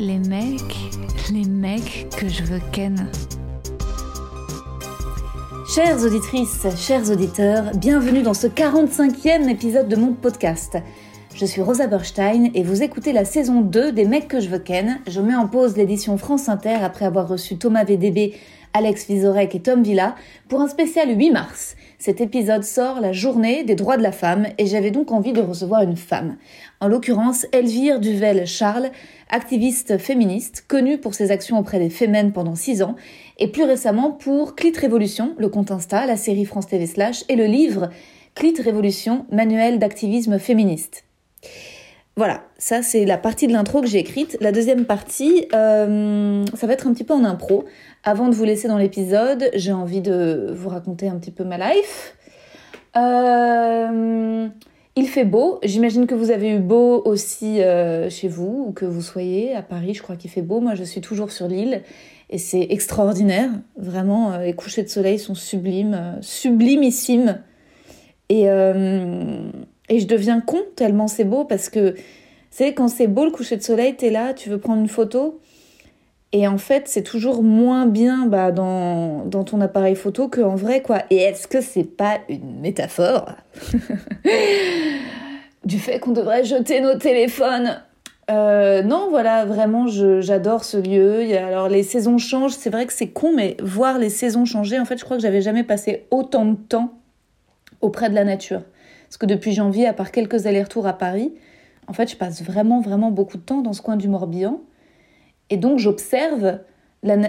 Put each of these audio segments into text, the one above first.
Les mecs, les mecs que je veux ken. Chères auditrices, chers auditeurs, bienvenue dans ce 45e épisode de mon podcast. Je suis Rosa Berstein et vous écoutez la saison 2 des mecs que je veux ken. Je mets en pause l'édition France Inter après avoir reçu Thomas VDB, Alex Vizorek et Tom Villa pour un spécial 8 mars. Cet épisode sort la journée des droits de la femme et j'avais donc envie de recevoir une femme. En l'occurrence, Elvire Duvel-Charles, activiste féministe, connue pour ses actions auprès des femmes pendant 6 ans et plus récemment pour Clit Révolution, le compte Insta, la série France TV Slash et le livre Clit Révolution, manuel d'activisme féministe. Voilà, ça c'est la partie de l'intro que j'ai écrite. La deuxième partie, euh, ça va être un petit peu en impro. Avant de vous laisser dans l'épisode, j'ai envie de vous raconter un petit peu ma life. Euh, il fait beau. J'imagine que vous avez eu beau aussi euh, chez vous ou que vous soyez à Paris. Je crois qu'il fait beau. Moi, je suis toujours sur l'île et c'est extraordinaire. Vraiment, les couchers de soleil sont sublimes, sublimissimes. Et et je deviens con tellement c'est beau parce que, tu sais, quand c'est beau le coucher de soleil, t'es là, tu veux prendre une photo. Et en fait, c'est toujours moins bien bah, dans, dans ton appareil photo qu'en vrai, quoi. Et est-ce que c'est pas une métaphore du fait qu'on devrait jeter nos téléphones? Euh, non, voilà, vraiment, j'adore ce lieu. alors, les saisons changent. C'est vrai que c'est con, mais voir les saisons changer, en fait, je crois que j'avais jamais passé autant de temps auprès de la nature. Parce que depuis janvier, à part quelques allers-retours à Paris, en fait, je passe vraiment, vraiment beaucoup de temps dans ce coin du Morbihan. Et donc, j'observe,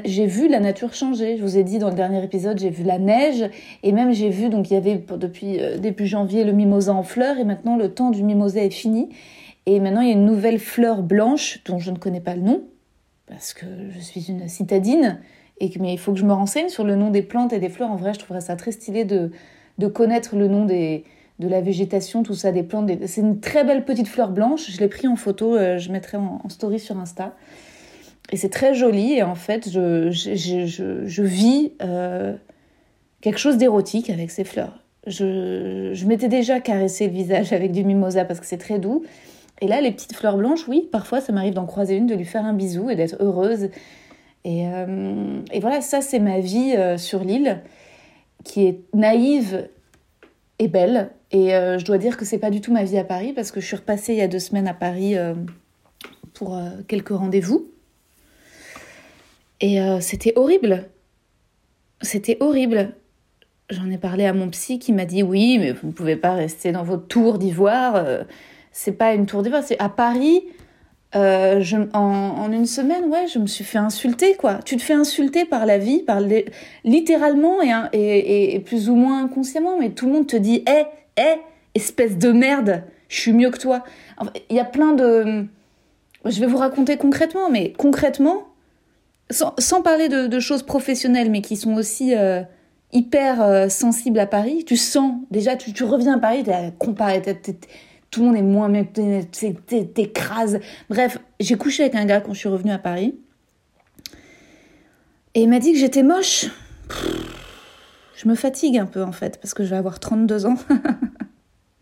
j'ai vu la nature changer. Je vous ai dit dans le dernier épisode, j'ai vu la neige. Et même, j'ai vu, donc, il y avait depuis euh, janvier le mimosa en fleurs. Et maintenant, le temps du mimosa est fini. Et maintenant, il y a une nouvelle fleur blanche dont je ne connais pas le nom. Parce que je suis une citadine. Et mais il faut que je me renseigne sur le nom des plantes et des fleurs. En vrai, je trouverais ça très stylé de, de connaître le nom des, de la végétation, tout ça, des plantes. C'est une très belle petite fleur blanche. Je l'ai pris en photo, euh, je mettrai en, story sur Insta. Et c'est très joli. Et en fait, je, je, vis euh, quelque chose d'érotique avec ces fleurs. Je, je m'étais déjà caressé le visage avec du mimosa parce que c'est très doux. Et là, les petites fleurs blanches, oui, parfois ça m'arrive d'en croiser une, de lui faire un bisou et d'être heureuse. Et, euh, et, voilà, ça c'est ma vie sur l'île, qui est naïve et belle, et euh, je dois dire que c'est pas du tout ma vie à Paris parce que je suis repassée il y a deux semaines à Paris euh, pour euh, quelques rendez-vous. Et c'était horrible. C'était horrible. J'en ai parlé à mon psy qui m'a dit oui, mais vous ne pouvez pas rester dans votre tour d'ivoire. c'est pas une tour d'ivoire, c'est à Paris. je, en, une semaine, ouais, je me suis fait insulter, quoi. Tu te fais insulter par la vie, par littéralement et, et, et, plus ou moins inconsciemment, mais tout le monde te dit, hé, espèce de merde, je suis mieux que toi. Il y a plein de... Je vais vous raconter concrètement, mais concrètement, sans, parler de, choses professionnelles, mais qui sont aussi euh, hyper euh, sensibles à Paris, tu sens, déjà, tu, reviens à Paris, t'es comparé, tout le monde est moins bien, t'écrases. Bref, j'ai couché avec un gars quand je suis revenue à Paris. Et il m'a dit que j'étais moche. Je me fatigue un peu en fait, parce que je vais avoir 32 ans.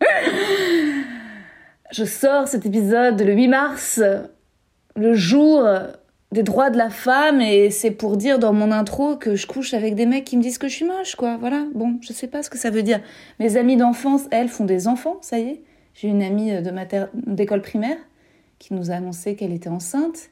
je sors cet épisode le 8 mars, le jour des droits de la femme, et c'est pour dire dans mon intro que je couche avec des mecs qui me disent que je suis moche, quoi. Voilà, bon, je sais pas ce que ça veut dire. Mes amies d'enfance, elles, font des enfants, ça y est. J'ai une amie d'école primaire qui nous a annoncé qu'elle était enceinte.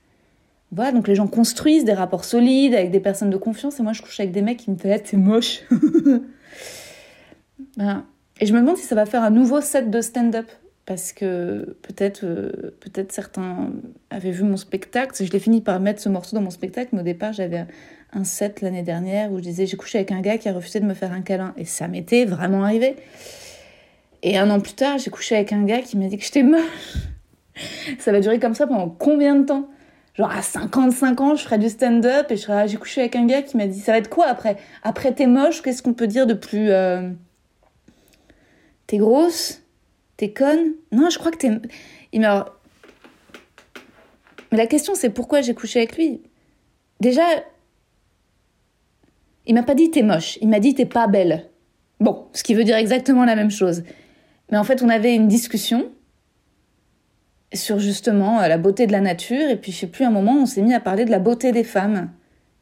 Voilà, donc les gens construisent des rapports solides avec des personnes de confiance et moi je couche avec des mecs qui me disent t'es moche. ben, et je me demande si ça va faire un nouveau set de stand-up parce que peut-être euh, peut-être certains avaient vu mon spectacle. Je l'ai fini par mettre ce morceau dans mon spectacle, mais au départ j'avais un set l'année dernière où je disais j'ai couché avec un gars qui a refusé de me faire un câlin et ça m'était vraiment arrivé. Et un an plus tard j'ai couché avec un gars qui m'a dit que j'étais moche. ça va durer comme ça pendant combien de temps? Genre à 55 ans, je ferais du stand-up et j'ai couché avec un gars qui m'a dit, ça va être quoi après? Après t'es moche, qu'est-ce qu'on peut dire de plus euh, T'es grosse? T'es conne? Non, je crois que t'es. Il m'a. Mais la question, c'est pourquoi j'ai couché avec lui? Déjà, il m'a pas dit t'es moche, il m'a dit t'es pas belle. Bon, ce qui veut dire exactement la même chose. Mais en fait, on avait une discussion sur justement euh, la beauté de la nature, et puis je sais plus, un moment, on s'est mis à parler de la beauté des femmes.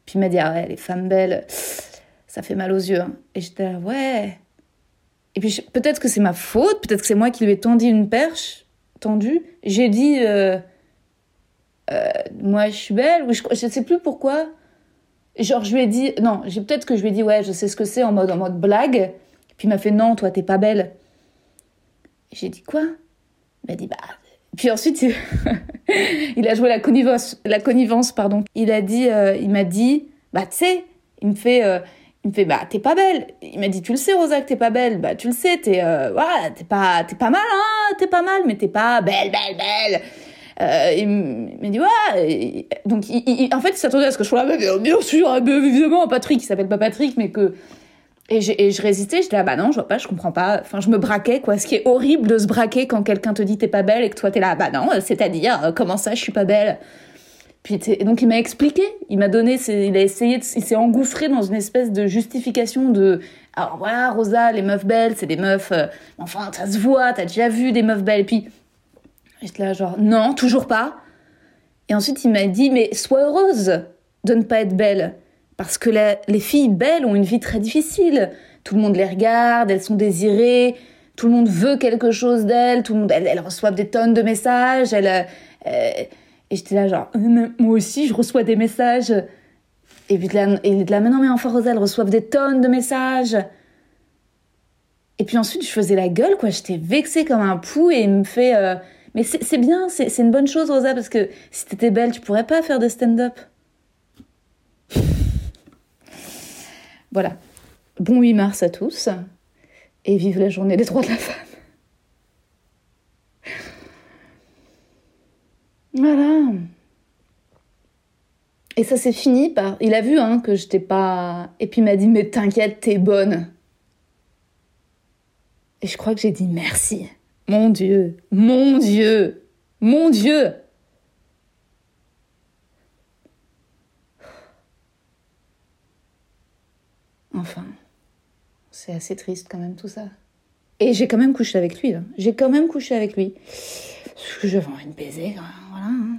Puis il m'a dit, ah ouais, les femmes belles, ça fait mal aux yeux. Hein. Et j'étais là, ouais. Et puis peut-être que c'est ma faute, peut-être que c'est moi qui lui ai tendu une perche, tendue. J'ai dit, euh, euh, moi je suis belle, ou je, je sais plus pourquoi. Genre je lui ai dit, non, j'ai peut-être que je lui ai dit, ouais, je sais ce que c'est en mode, en mode blague. Puis il m'a fait, non, toi t'es pas belle. J'ai dit quoi? Il m'a dit, bah puis ensuite, il a joué la connivence, pardon. Il a dit, euh, il m'a dit, bah tu sais, il me fait, euh, il me fait, bah t'es pas belle. Il m'a dit, tu le sais Rosa que t'es pas belle. Bah tu le sais, t'es, euh, t'es pas, t'es pas mal, hein, t'es pas mal, mais t'es pas belle, belle, belle. Euh, il m'a dit ouais. donc en fait, il s'attendait à ce que je sois là, bien sûr, évidemment, Patrick, il s'appelle pas Patrick, mais que et, et, je résistais, je disais, ah bah non, je vois pas, je comprends pas. Enfin, je me braquais, quoi. Ce qui est horrible de se braquer quand quelqu'un te dit t'es pas belle et que toi t'es là, bah non, c'est-à-dire, euh, comment ça, je suis pas belle? Puis donc il m'a expliqué, il m'a donné, il a essayé, il s'est engouffré dans une espèce de justification de, alors voilà, Rosa, les meufs belles, c'est des meufs, euh, enfin, ça se voit, t'as déjà vu des meufs belles. Puis, j'étais là, genre, non, toujours pas. Et ensuite, il m'a dit, mais sois heureuse de ne pas être belle. Parce que les filles belles ont une vie très difficile. Tout le monde les regarde, elles sont désirées, tout le monde veut quelque chose d'elles, tout le monde, elles, reçoivent des tonnes de messages. Elles, euh, et j'étais là genre, euh, moi aussi je reçois des messages. Et puis de là, là maintenant mais enfin Rosa, elles reçoivent des tonnes de messages. Et puis ensuite je faisais la gueule quoi, j'étais vexée comme un pou et il me fait, euh, mais c'est bien, c'est une bonne chose Rosa parce que si t'étais belle tu pourrais pas faire de stand-up. Voilà. Bon 8 mars à tous et vive la journée des droits de la femme. Voilà. Et ça s'est fini par. Il a vu hein, que j'étais pas. Et puis il m'a dit Mais t'inquiète, t'es bonne. Et je crois que j'ai dit merci. Mon Dieu, mon Dieu, mon Dieu. Enfin, c'est assez triste quand même tout ça. Et j'ai quand même couché avec lui. J'ai quand même couché avec lui. Parce que j'avais envie de baiser, voilà. Hein.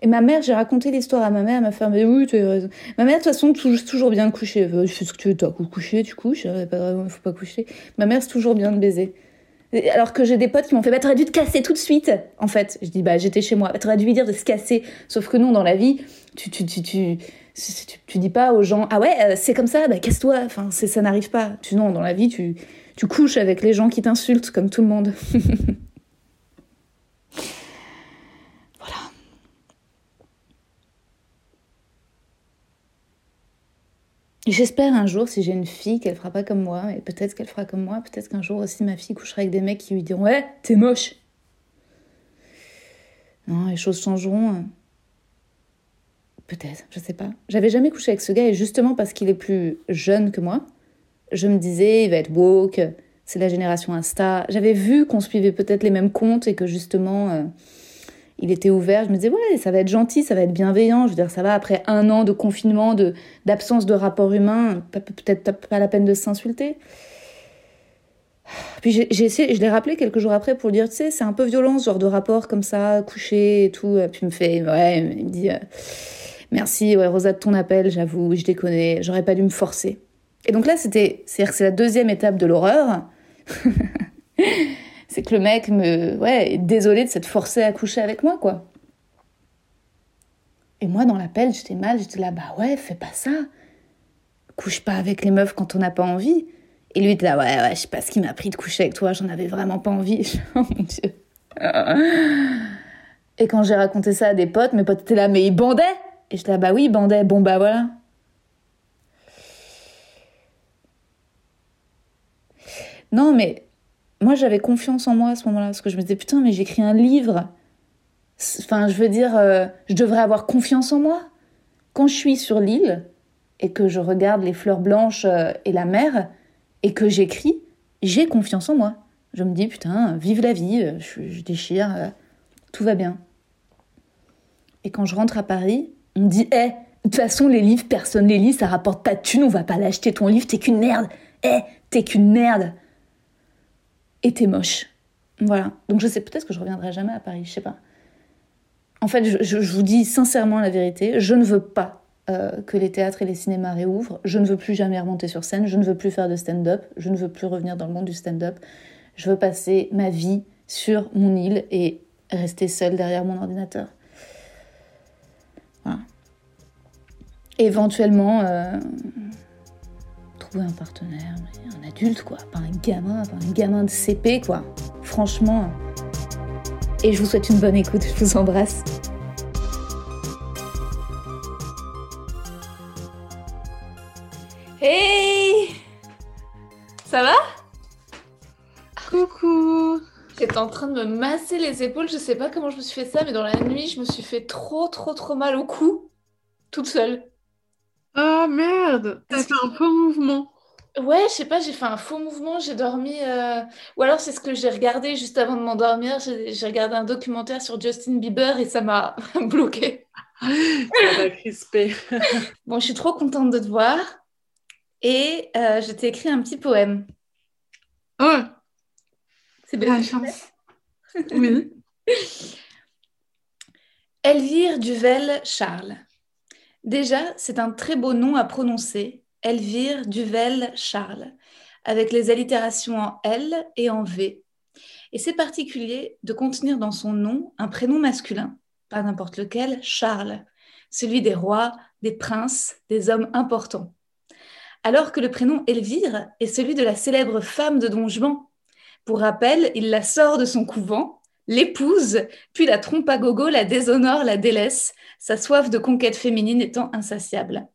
Et ma mère, j'ai raconté l'histoire à ma mère, elle m'a fait, mais oui, tu raison. Ma mère, de toute façon, toujours, bien de coucher. Je fais ce que tu veux, t'as couché, tu couches, il faut pas coucher. Ma mère, c'est toujours bien de baiser. Alors que j'ai des potes qui m'ont fait, bah, t'aurais dû te casser tout de suite, en fait. Je dis, bah, j'étais chez moi. Bah, t'aurais dû lui dire de se casser. Sauf que non, dans la vie, tu, tu, tu, tu, tu, dis pas aux gens ah ouais euh, c'est comme ça bah casse-toi enfin ça n'arrive pas tu non dans la vie tu tu couches avec les gens qui t'insultent comme tout le monde J'espère un jour, si j'ai une fille, qu'elle fera pas comme moi, et peut-être qu'elle fera comme moi, peut-être qu'un jour aussi ma fille couchera avec des mecs qui lui diront Ouais, t'es moche. Non, les choses changeront. Hein. Peut-être, je sais pas. J'avais jamais couché avec ce gars et justement parce qu'il est plus jeune que moi, je me disais, il va être woke, c'est la génération Insta. J'avais vu qu'on suivait peut-être les mêmes comptes et que justement, euh, il était ouvert. Je me disais, ouais, ça va être gentil, ça va être bienveillant. Je veux dire, ça va après un an de confinement, de d'absence de rapport humain, peut-être pas la peine de s'insulter. Puis j'ai essayé, je l'ai rappelé quelques jours après pour dire, tu sais, c'est un peu violent ce genre de rapport comme ça, couché et tout. Puis il me fait, ouais, il me dit. Euh, Merci, ouais, Rosa, de ton appel, j'avoue, je déconne, j'aurais pas dû me forcer. Et donc là, c'était, c'est la deuxième étape de l'horreur. c'est que le mec me, ouais, désolé de s'être forcé à coucher avec moi, quoi. Et moi, dans l'appel, j'étais mal, j'étais là, bah ouais, fais pas ça. Couche pas avec les meufs quand on n'a pas envie. Et lui était là, ouais, ouais, je sais pas ce qui m'a pris de coucher avec toi, j'en avais vraiment pas envie. oh mon dieu. Et quand j'ai raconté ça à des potes, mes potes étaient là, mais ils bandaient et je là, bah oui, bandait, bon bah voilà. Non, mais moi j'avais confiance en moi à ce moment-là, parce que je me disais, putain, mais j'écris un livre. Enfin, je veux dire, euh, je devrais avoir confiance en moi. Quand je suis sur l'île et que je regarde les fleurs blanches euh, et la mer et que j'écris, j'ai confiance en moi. Je me dis, putain, vive la vie, euh, je, déchire, tout va bien. Et quand je rentre à Paris, on me dit, hé, de toute façon, les livres, personne les lit, ça rapporte pas de thunes, on va pas l'acheter ton livre, t'es qu'une merde. Hé, t'es qu'une merde. T'es moche. Voilà. Donc je sais peut-être que je reviendrai jamais à Paris, je sais pas. En fait, je, vous dis sincèrement la vérité, je ne veux pas euh, que les théâtres et les cinémas réouvrent. Je ne veux plus jamais remonter sur scène. Je ne veux plus faire de stand-up. Je ne veux plus revenir dans le monde du stand-up. Je veux passer ma vie sur mon île et rester seule derrière mon ordinateur. Voilà. Éventuellement, euh, trouver un partenaire, un adulte, quoi. Pas un gamin, pas un gamin de CP, quoi. Franchement. Et je vous souhaite une bonne écoute. Je vous embrasse. Hey Ça va? Coucou J'étais en train de me masser les épaules, je sais pas comment je me suis fait ça, mais dans la nuit, je me suis fait trop, trop, trop mal au cou, toute seule. Oh merde T'as fait un faux mouvement. Ouais, je sais pas, j'ai fait un faux mouvement, j'ai dormi. Euh, ou alors c'est ce que j'ai regardé juste avant de m'endormir. J'ai regardé un documentaire sur Justin Bieber et ça m'a bloqué. Ça m'a crispé. bon, je suis trop contente de te voir. Et euh, je t'ai écrit un petit poème. Oh C'est bien. La chance. oui. Elvire Duvel Charles. Déjà, c'est un très beau nom à prononcer, Elvire Duvel Charles, avec les allitérations en L et en V. Et c'est particulier de contenir dans son nom un prénom masculin, pas n'importe lequel, Charles, celui des rois, des princes, des hommes importants. Alors que le prénom Elvire est celui de la célèbre femme de Don Juan. Pour rappel, il la sort de son couvent, l'épouse, puis la trompe à gogo, la déshonore, la délaisse, sa soif de conquête féminine étant insatiable.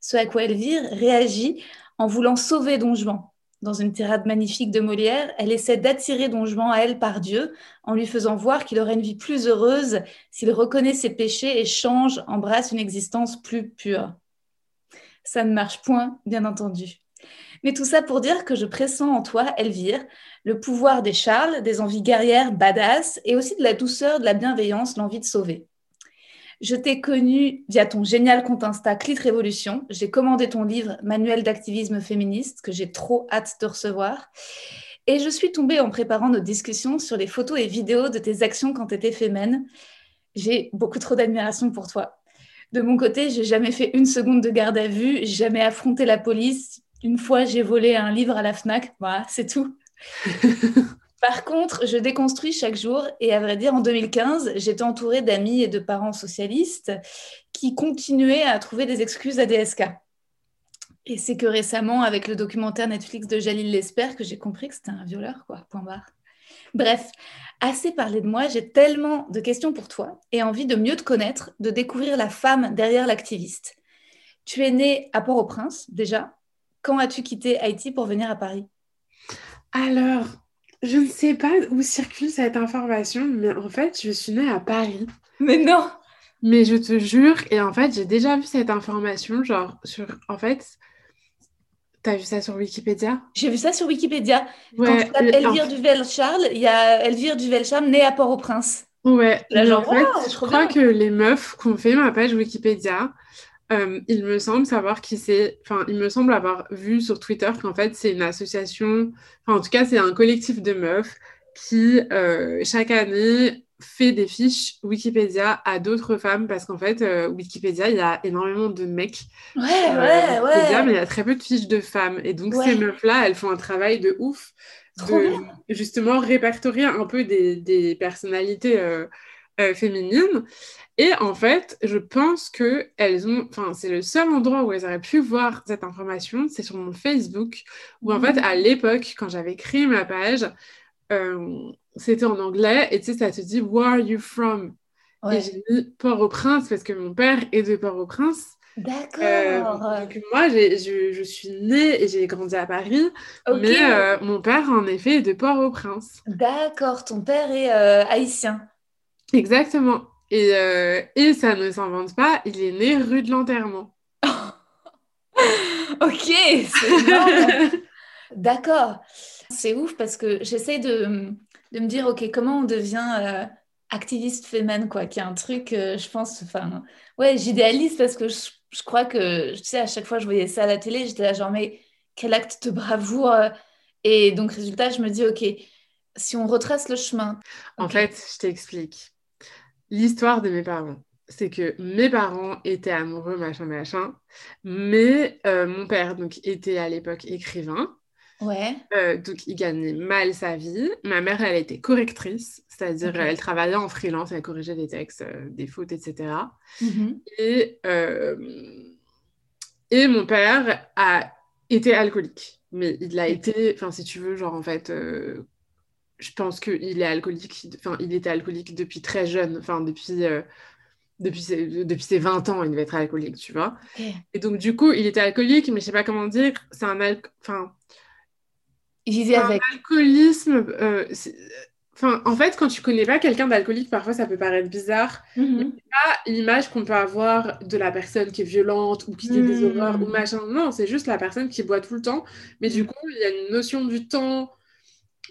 Ce à quoi Elvire réagit en voulant sauver Don Juan. Dans une tirade magnifique de Molière, elle essaie d'attirer Don Juan à elle par Dieu en lui faisant voir qu'il aurait une vie plus heureuse s'il reconnaît ses péchés et change, embrasse une existence plus pure. Ça ne marche point, bien entendu. Mais tout ça pour dire que je pressens en toi, Elvire, le pouvoir des Charles, des envies guerrières badass et aussi de la douceur, de la bienveillance, l'envie de sauver. Je t'ai connu via ton génial compte Insta Clit Révolution. J'ai commandé ton livre Manuel d'activisme féministe que j'ai trop hâte de recevoir. Et je suis tombée en préparant nos discussions sur les photos et vidéos de tes actions quand tu étais fémène. J'ai beaucoup trop d'admiration pour toi. De mon côté, j'ai jamais fait une seconde de garde à vue, jamais affronté la police. Une fois, j'ai volé un livre à la Fnac. Voilà, c'est tout. Par contre, je déconstruis chaque jour et à vrai dire, en 2015, j'étais entourée d'amis et de parents socialistes qui continuaient à trouver des excuses à DSK. Et c'est que récemment, avec le documentaire Netflix de Jalil Lesper, que j'ai compris que c'était un violeur, quoi, point barre. Bref, assez parlé de moi, j'ai tellement de questions pour toi et envie de mieux te connaître, de découvrir la femme derrière l'activiste. Tu es née à Port-au-Prince, déjà. Quand as-tu quitté Haïti pour venir à Paris? Alors, je ne sais pas où circule cette information, mais en fait, je suis née à Paris. Mais non Mais je te jure, et en fait, j'ai déjà vu cette information, genre, sur, en fait, T'as vu ça sur Wikipédia? J'ai vu ça sur Wikipédia. Ouais, Quand tu tapes Elvire Duvel-Charles, il y a Elvire Duvel-Charles née à Port-au-Prince. Ouais, en fait, je crois que les meufs qui ont fait ma page Wikipédia, euh, il me semble savoir qui c'est. Enfin, il me semble avoir vu sur Twitter qu'en fait, c'est une association. Enfin, en tout cas, c'est un collectif de meufs qui, euh, chaque année, fait des fiches Wikipédia à d'autres femmes parce qu'en fait, euh, Wikipédia, il y a énormément de mecs. Ouais, ouais, ouais. Mais il y a très peu de fiches de femmes. Et donc, ces meufs-là, elles font un travail de ouf de justement répertorier un peu des, des personnalités féminines. Et en fait, je pense que elles ont, enfin, c'est le seul endroit où elles auraient pu voir cette information, c'est sur mon Facebook, où en fait, mmh. à l'époque, quand j'avais créé ma page, euh, c'était en anglais, et tu sais, ça te dit Where are you from? Et j'ai mis Port-au-Prince parce que mon père est de Port-au-Prince. D'accord. Euh, donc moi, je, je, suis née et j'ai grandi à Paris, mais euh, mon père, en effet, est de Port-au-Prince. D'accord, ton père est haïtien. Exactement. Et, euh, et ça ne s'invente pas, il est né rue de l'enterrement. ok, c'est. D'accord. C'est ouf parce que j'essaie de, de, me dire, ok, comment on devient euh, activiste féminine, quoi, qui est un truc, euh, je pense, enfin, ouais, j'idéalise parce que je, je, crois que, tu sais, à chaque fois je voyais ça à la télé, j'étais là genre, mais quel acte de bravoure. Et donc, résultat, je me dis, ok, si on retrace le chemin. En fait, je t'explique. L'histoire de mes parents c'est que mes parents étaient amoureux, machin, machin, mais euh, mon père donc, était à l'époque écrivain. Ouais. Euh, donc, il gagnait mal sa vie. Ma mère, elle était correctrice, c'est-à-dire elle travaillait en freelance, elle corrigeait des textes, euh, des fautes, etc. Mm-hmm. Et, et mon père a été alcoolique. Mais il a été, enfin, si tu veux, genre, en fait, je pense qu'il est alcoolique, enfin, il était alcoolique depuis très jeune, enfin, depuis depuis ses, depuis ses 20 ans, il devait être alcoolique, tu vois. Et donc, du coup, il était alcoolique, mais je sais pas comment dire, c'est un Enfin. Il vivait avec. alcoolisme. Euh, enfin, en fait, quand tu connais pas quelqu'un d'alcoolique, parfois ça peut paraître bizarre. Mm pas l'image qu'on peut avoir de la personne qui est violente ou qui dit des mhm. horreurs ou machin. Non, c'est juste la personne qui boit tout le temps. Mais du mhm. coup, il y a une notion du temps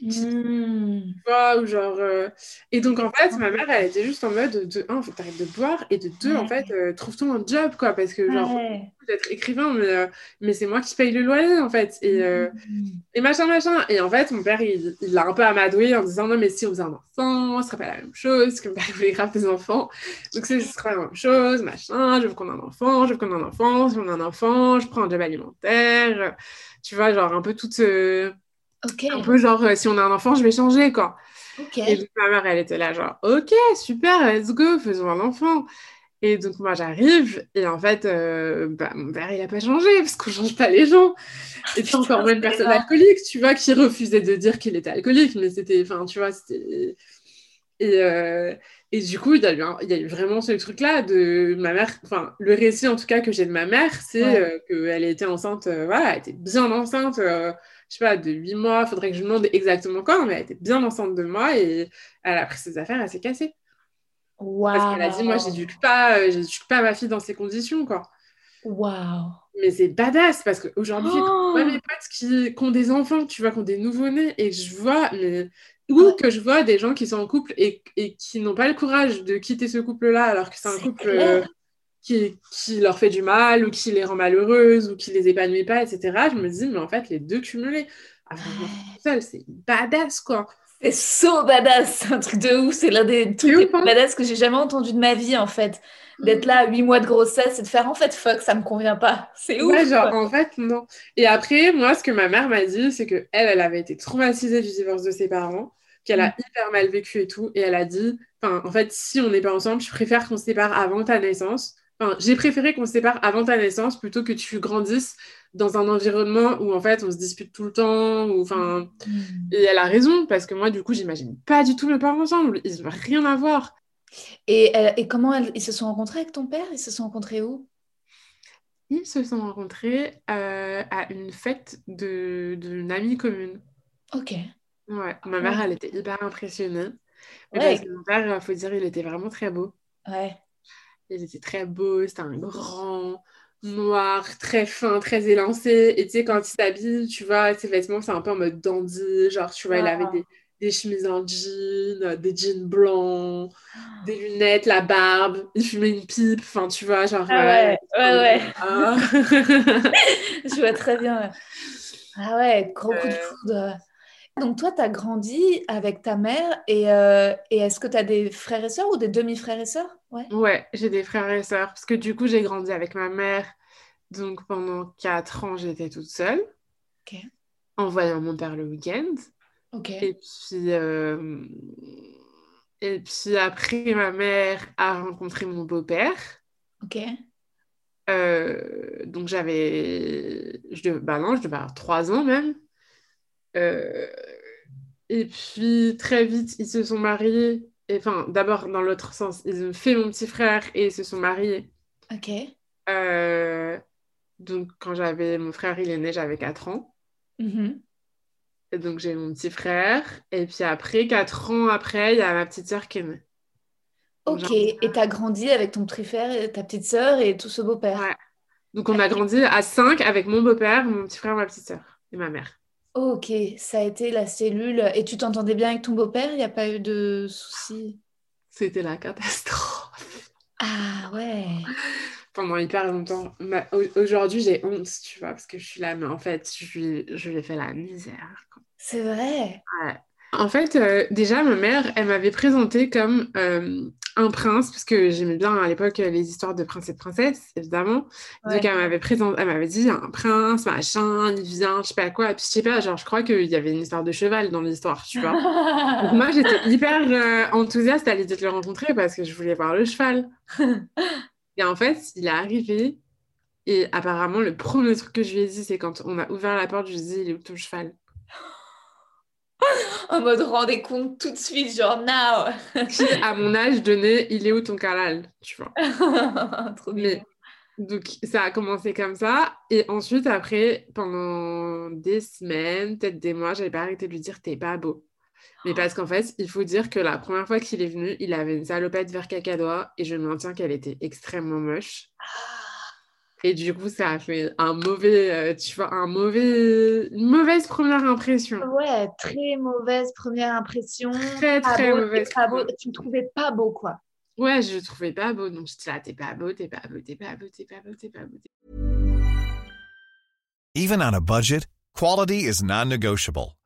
Mmh. ou genre. Euh, et donc, en fait, ma mère, elle était juste en mode de un, faut que t'arrêtes de boire, et de deux, en fait, euh, trouve-toi un job, quoi, parce que, genre, d'être écrivain, mais, euh, mais c'est moi qui paye le loyer, en fait. Et, mmh. et machin, machin. Et en fait, mon père, il l'a un peu amadoué en disant non, mais si on faisait un enfant, ce serait pas la même chose, que mon père voulait grave des enfants. Donc, ce serait la même chose, machin, je veux qu'on ait un enfant, je veux qu'on ait un enfant, si on a un enfant, je prends un job alimentaire. Tu vois, genre, un peu toute. Un peu genre, euh, si on a un enfant, je vais changer, quoi. Et donc, ma mère, elle était là, genre, ok, super, let's go, faisons un enfant. Et donc, moi, j'arrive, et en fait, euh, bah, mon père, il n'a pas changé, parce qu'on ne change pas les gens. Et puis, encore une personne alcoolique, tu vois, qui refusait de dire qu'il était alcoolique, mais c'était, enfin, tu vois, c'était. Et, euh, et du coup, il y, a eu il y a eu vraiment ce truc-là de ma mère, enfin, le récit en tout cas que j'ai de ma mère, c'est qu'elle était enceinte, voilà, elle était bien enceinte je sais pas, de 8 mois, il faudrait que je me demande exactement quand, mais elle était bien enceinte de moi et elle a pris ses affaires, elle s'est cassée. Parce qu'elle a dit, moi, j'éduque pas, euh, pas ma fille dans ces conditions, quoi. Waouh. Mais c'est badass parce qu'aujourd'hui, oh mes potes qui, qui, ont des enfants, tu vois, qui ont des nouveau-nés et je vois, mais, ou que je vois des gens qui sont en couple et, et qui n'ont pas le courage de quitter ce couple-là alors que c'est un couple euh, qui, qui, leur fait du mal ou qui les rend malheureuses ou qui les épanouit pas, etc. Je me dis, mais en fait, les deux cumulés, seul, c'est badass, quoi. C'est so badass, c'est un truc de ouf, c'est l'un des trucs les plus badass que j'ai jamais entendu de ma vie, en fait. D'être là à 8 mois de grossesse et de faire, en fait, fuck, ça me convient pas. C'est ouf. Ouais, genre, en fait, non. Et après, moi, ce que ma mère m'a dit, c'est que elle, elle avait été traumatisée du divorce de ses parents, qu'elle a mm. hyper mal vécu et tout, et elle a dit, enfin, en fait, si on n'est pas ensemble, je préfère qu'on se sépare avant ta naissance j'ai préféré qu'on se sépare avant ta naissance plutôt que tu grandisses dans un environnement où en fait on se dispute tout le temps. Ou, enfin, mm. Et elle a raison, parce que moi, du coup, j'imagine pas du tout mes parents ensemble. Ils n'ont rien à voir. Et, euh, et comment ils se sont rencontrés avec ton père? Ils se sont rencontrés où? Ils se sont rencontrés euh, à une fête d'une amie commune. Ok. Ouais, ma mère, elle était hyper impressionnée. Mais parce que mon père, il faut dire, il était vraiment très beau. Ouais. Il était très beau, c'était un grand, noir, très fin, très élancé. Et tu sais, quand il s'habille, tu vois, ses vêtements, c'est un peu en mode dandy. Genre, tu vois, il avait des, des, chemises en jean, des jeans blancs, des lunettes, la barbe. Il fumait une pipe. Enfin, tu vois, genre. Ah ouais, ouais, ouais. Je vois très bien. Ah ouais, gros coup de euh, foudre. Donc toi, tu as grandi avec ta mère et, euh, et est-ce que tu as des frères et sœurs ou des demi-frères et sœurs? Ouais, j'ai des frères et sœurs parce que du coup, j'ai grandi avec ma mère. Donc pendant 4 ans, j'étais toute seule. En voyant mon père le week-end. Et puis, euh, et puis après, ma mère a rencontré mon beau-père. Ok. Euh, donc j'avais... Je Bah non, je devais avoir 3 ans même. Euh, et puis très vite, ils se sont mariés. Enfin, d'abord, dans l'autre sens, ils ont fait mon petit frère et ils se sont mariés. Ok. Euh, donc, quand j'avais mon frère, il est né, j'avais 4 ans. Mm-hmm. Et donc, j'ai mon petit frère. Et puis après, 4 ans après, il y a ma petite sœur qui est née. Ok, et t'as grandi avec ton petit frère, ta petite sœur et tout ce beau-père. Ouais. Donc on a grandi à cinq avec mon beau-père, mon petit frère, ma petite sœur et ma mère. Ok, ça a été la cellule. Et tu t'entendais bien avec ton beau-père? Il n'y a pas eu de soucis? C'était la catastrophe. Ah ouais. Pendant hyper longtemps. Aujourd'hui, j'ai honte, tu vois, parce que je suis là, mais en fait, je lui, je lui ai fait la misère. C'est vrai? Ouais. En fait, euh, déjà, ma mère, elle m'avait présenté comme euh, un prince, parce que j'aimais bien à l'époque les histoires de princes et de princesses, évidemment. Donc, elle m'avait présenté, elle m'avait dit, un prince, machin, il vient, je sais pas quoi. Puis, je sais pas, genre, je crois qu'il y avait une histoire de cheval dans l'histoire, tu vois. Donc, moi, j'étais hyper euh, enthousiaste à l'idée de le rencontrer parce que je voulais voir le cheval. et en fait, il est arrivé, et apparemment, le premier truc que je lui ai dit, c'est quand on a ouvert la porte, je lui ai dit, il est où ton cheval? en mode rendez compte tout de suite, genre now. à mon âge donné, il est où ton canal, tu vois. Trop bien. donc ça a commencé comme ça. Et ensuite, après, pendant des semaines, peut-être des mois, j'avais pas arrêté de lui dire t'es pas beau. Mais parce qu'en fait, il faut dire que la première fois qu'il est venu, il avait une salopette vert cacadois et je maintiens qu'elle était extrêmement moche. Ah. Et du coup, ça a fait un mauvais, euh, tu vois, un mauvais, une mauvaise première impression. Ouais, très mauvaise première impression. Très, très mauvaise. Pas beau. Tu me trouvais pas beau, quoi. Ouais, je le trouvais pas beau. Donc, j'étais là, t'es pas beau, t'es pas beau, t'es pas beau, t'es pas beau, t'es pas beau. Even on a budget, quality is non-negotiable.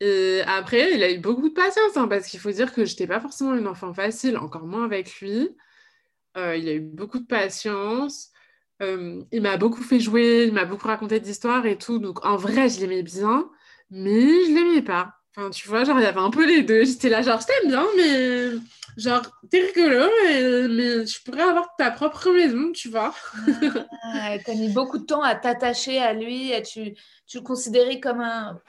Et après, il a eu beaucoup de patience, hein, parce qu'il faut dire que je n'étais pas forcément une enfant facile, encore moins avec lui. Euh, il a eu beaucoup de patience. Euh, il m'a beaucoup fait jouer, il m'a beaucoup raconté d'histoires et tout. Donc en vrai, je l'aimais bien, mais je l'aimais pas. Enfin, tu vois, genre, il y avait un peu les deux. J'étais là, genre, je t'aime bien, mais genre, t'es rigolo, mais, mais je pourrais avoir ta propre maison, tu vois. ah, T'as mis beaucoup de temps à t'attacher à lui, et tu, tu le considérais comme un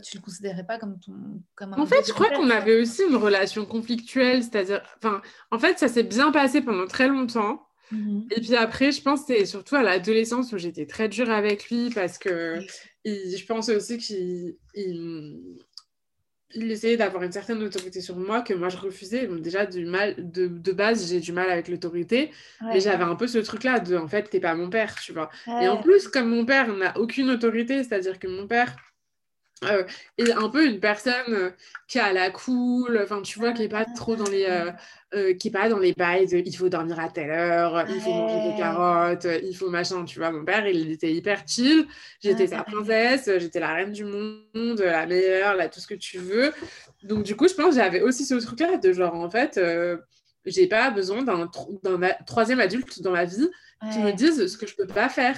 tu le considérais pas comme ton comme un En fait, je crois qu'on avait aussi une relation conflictuelle, c'est-à-dire enfin en fait, ça s'est bien passé pendant très longtemps. Mhm. Et puis après, je pense que c'est surtout à l'adolescence où j'étais très dure avec lui parce que je pense aussi qu'il il, essayait d'avoir une certaine autorité sur moi que moi je refusais. Donc déjà, du mal, de, de base, j'ai du mal avec l'autorité. Mais j'avais un peu ce truc-là de, en fait, t'es pas mon père, tu vois. Et en plus, comme mon père n'a aucune autorité, c'est-à-dire que mon père euh, et un peu une personne euh, qui a la cool, enfin tu vois, qui est pas trop dans les, euh, qui est pas dans les bails de il faut dormir à telle heure, il faut manger des carottes, il faut machin, tu vois. Mon père, il était hyper chill, j'étais sa princesse, j'étais la reine du monde, la meilleure, là, tout ce que tu veux. Donc du coup, je pense j'avais aussi ce truc-là de genre, en fait, j'ai pas besoin d'un troisième adulte dans ma vie qui me dise ce que je peux pas faire.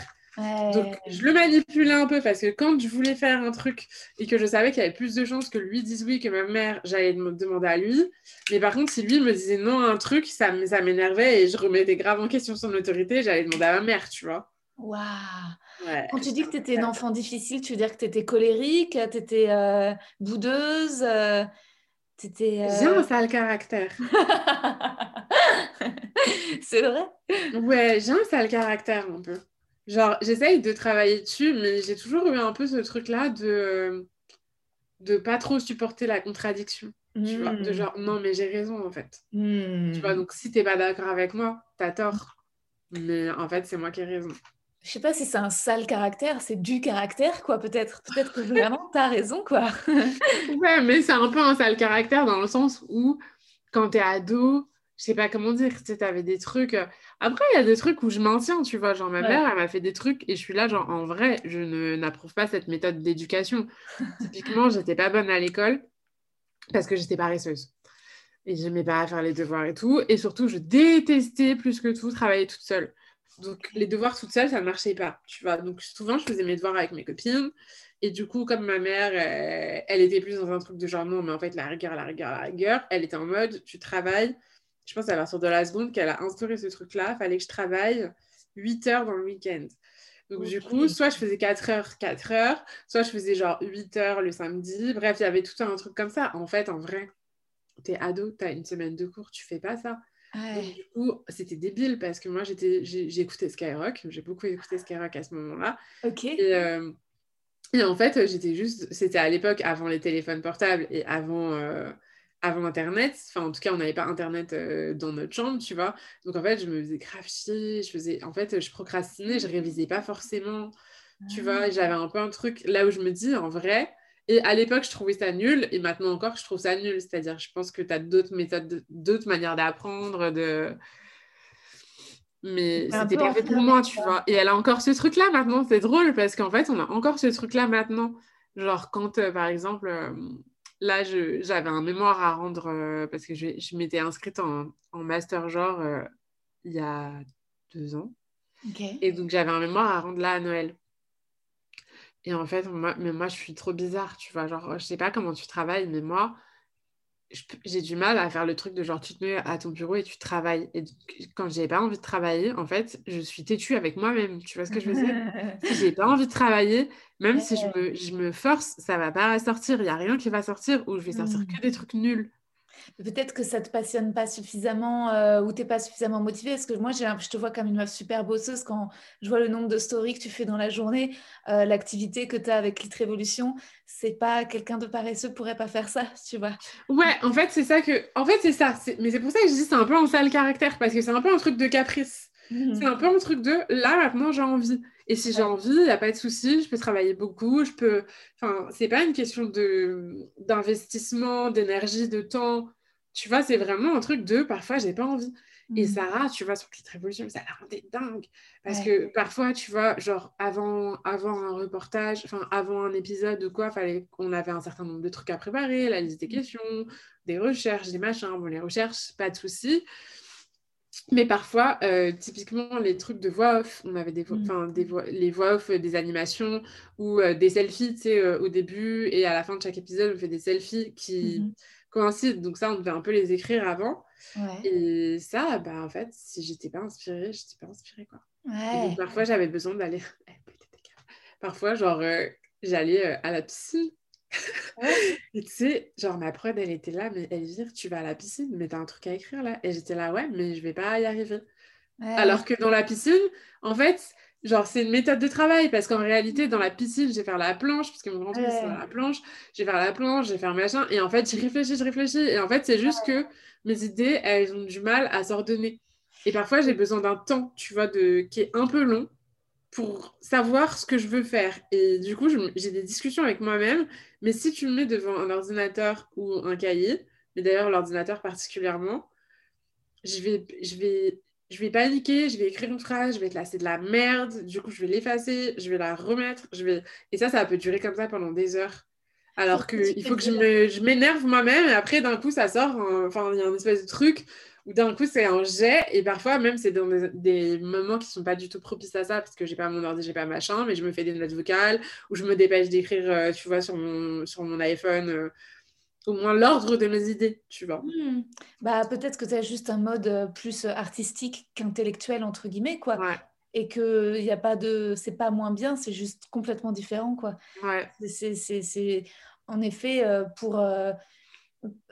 Donc, je le manipulais un peu parce que quand je voulais faire un truc et que je savais qu'il y avait plus de chances que lui dise oui que ma mère, j'allais me demander à lui. Mais par contre, si lui me disait non à un truc, ça, ça m'énervait et je remettais grave en question son autorité, j'allais demander à ma mère, tu vois. Waouh! Quand tu dis que tu étais une enfant difficile, tu veux dire que tu étais colérique, tu étais euh, boudeuse euh, J'ai un sale caractère. C'est vrai? Ouais, j'ai un sale caractère un peu. Genre, j'essaye de travailler dessus, mais j'ai toujours eu un peu ce truc-là de de pas trop supporter la contradiction. Tu vois, de hmm. genre, non, mais j'ai raison, en fait. Tu vois, hmm. donc si t'es pas d'accord avec moi, t'as tort. Mais en fait, c'est moi qui ai raison. Je sais pas si c'est un sale caractère, c'est du caractère, quoi, peut-être. Peut-être que vraiment, t'as raison, quoi. ouais, mais c'est un peu un sale caractère dans le sens où, quand t'es ado, je sais pas comment dire, tu sais, avais des trucs. Euh, après, il y a des trucs où je maintiens, tu vois. Genre, ma mère, elle m'a fait des trucs et je suis là, genre, en vrai, je n'approuve pas cette méthode d'éducation. Typiquement, j'étais pas bonne à l'école parce que j'étais paresseuse. Et j'aimais pas faire les devoirs et tout. Et surtout, je détestais plus que tout travailler toute seule. Donc, les devoirs toute seule, ça ne marchait pas, tu vois. Donc, souvent, je faisais mes devoirs avec mes copines. Et du coup, comme ma mère, elle, elle était plus dans un truc de genre, non, mais en fait, la rigueur, la rigueur, la rigueur, elle était en mode, tu travailles je pense à partir de la seconde qu'elle a instauré ce truc-là, fallait que je travaille 8 heures dans le week-end. Donc, du coup, soit je faisais 4 heures, 4 heures, soit je faisais genre 8 heures le samedi. Bref, il y avait tout un truc comme ça. En fait, en vrai, t'es ado, t'as une semaine de cours, tu fais pas ça. du coup, c'était débile parce que moi, écouté Skyrock. J'ai beaucoup écouté Skyrock à ce moment-là. Ok. Et, euh, et en fait, j'étais juste. C'était à l'époque avant les téléphones portables et avant. Euh, avant Internet, enfin en tout cas on n'avait pas Internet euh, dans notre chambre, tu vois. Donc en fait je me faisais grave chier, je faisais, en fait je procrastinais, je révisais pas forcément, tu vois. Ah. J'avais un peu un truc là où je me dis en vrai, et à l'époque je trouvais ça nul, et maintenant encore je trouve ça nul, c'est-à-dire je pense que tu as d'autres méthodes, d'autres manières d'apprendre, de... Mais c'était pas fait pour moi, tu vois. Et elle a encore ce truc-là maintenant, c'est drôle parce qu'en fait on a encore ce truc-là maintenant. Genre quand euh, par exemple... Euh, là, j'avais un mémoire à rendre euh, parce que je, je m'étais inscrite en, en, master genre euh, il y a deux ans. Et donc, j'avais un mémoire à rendre là à Noël. Et en fait, moi, mais moi, je suis trop bizarre, tu vois. Genre, je sais pas comment tu travailles, mais moi, j'ai du mal à faire le truc de genre tu te mets à ton bureau et tu travailles. Et quand j'ai pas envie de travailler, en fait, je suis têtue avec moi-même. Tu vois ce que je veux dire? Si j'ai pas envie de travailler, même si je me, je me force, ça va pas sortir. Il y a rien qui va sortir ou je vais sortir que mmh. des trucs nuls. Peut-être que ça te passionne pas suffisamment euh, ou tu n'es pas suffisamment motivé. Parce que moi, je te vois comme une meuf super bosseuse quand je vois le nombre de stories que tu fais dans la journée, euh, l'activité que tu as avec Lit Révolution. C'est pas quelqu'un de paresseux pourrait pas faire ça, tu vois. Ouais, en fait, c'est ça que. En fait, c'est ça. Mais c'est pour ça que je dis c'est un peu un sale caractère parce que c'est un peu un truc de caprice. Mmh. C'est un peu un truc de là, maintenant, j'ai envie. Et si j'ai envie, il n'y a pas de souci, je peux travailler beaucoup, je peux... Enfin, c'est pas une question de d'investissement, d'énergie, de temps. Tu vois, c'est vraiment un truc de parfois, j'ai pas envie. Et mmh. Sarah, tu vois, sur Clit Révolution, ça la rendait dingue. Parce que parfois, tu vois, genre, avant, avant un reportage, enfin, avant un épisode ou quoi, fallait qu'on avait un certain nombre de trucs à préparer, la liste des mmh. questions, des recherches, des machins. Bon, les recherches, pas de souci. Mais parfois, euh, typiquement, les trucs de voix off, on avait des, mmh. des voix, les voix off des animations ou euh, des selfies, tu sais, euh, au début et à la fin de chaque épisode, on fait des selfies qui mmh coïncident. Donc ça, on devait un peu les écrire avant. Et ça, bah, en fait, si j'étais pas inspirée, j'étais pas inspirée, quoi. donc, parfois, j'avais besoin d'aller... parfois, genre, j'allais à la piscine et tu sais, genre ma prod, elle était là, mais elle dit tu vas à la piscine, mais t'as un truc à écrire là. Et j'étais là, ouais, mais je vais pas y arriver. Alors que dans la piscine, en fait, genre c'est une méthode de travail parce qu'en réalité, dans la piscine, je vais faire la planche, parce que mon grand truc, c'est la planche. Je vais faire la planche, je vais faire machin. Et en fait, j'y réfléchis, je réfléchis. Et en fait, c'est juste que mes idées, elles ont du mal à s'ordonner. Et parfois, j'ai besoin d'un temps, tu vois, de... qui est un peu long pour savoir ce que je veux faire. Et du coup, j'ai des discussions avec moi-même. Mais si tu me mets devant un ordinateur ou un cahier, mais d'ailleurs l'ordinateur particulièrement, je vais, je, vais, je vais paniquer, je vais écrire une phrase, je vais te lasser de la merde, du coup je vais l'effacer, je vais la remettre, je vais... Et ça, ça peut durer comme ça pendant des heures. Alors qu'il faut que je m'énerve moi-même et après d'un coup ça sort, enfin il y a un espèce de truc d'un coup c'est un jet. Et parfois même c'est dans des, moments qui sont pas du tout propices à ça parce que j'ai pas mon ordi j'ai pas machin mais je me fais des notes vocales ou je me dépêche d'écrire euh, tu vois sur mon sur mon iPhone euh, au moins l'ordre de mes idées tu vois. Hmm. bah peut-être que tu as juste un mode euh, plus artistique qu'intellectuel entre guillemets quoi. Et que il y a pas de c'est pas moins bien c'est juste complètement différent quoi. Ouais. c'est en effet pour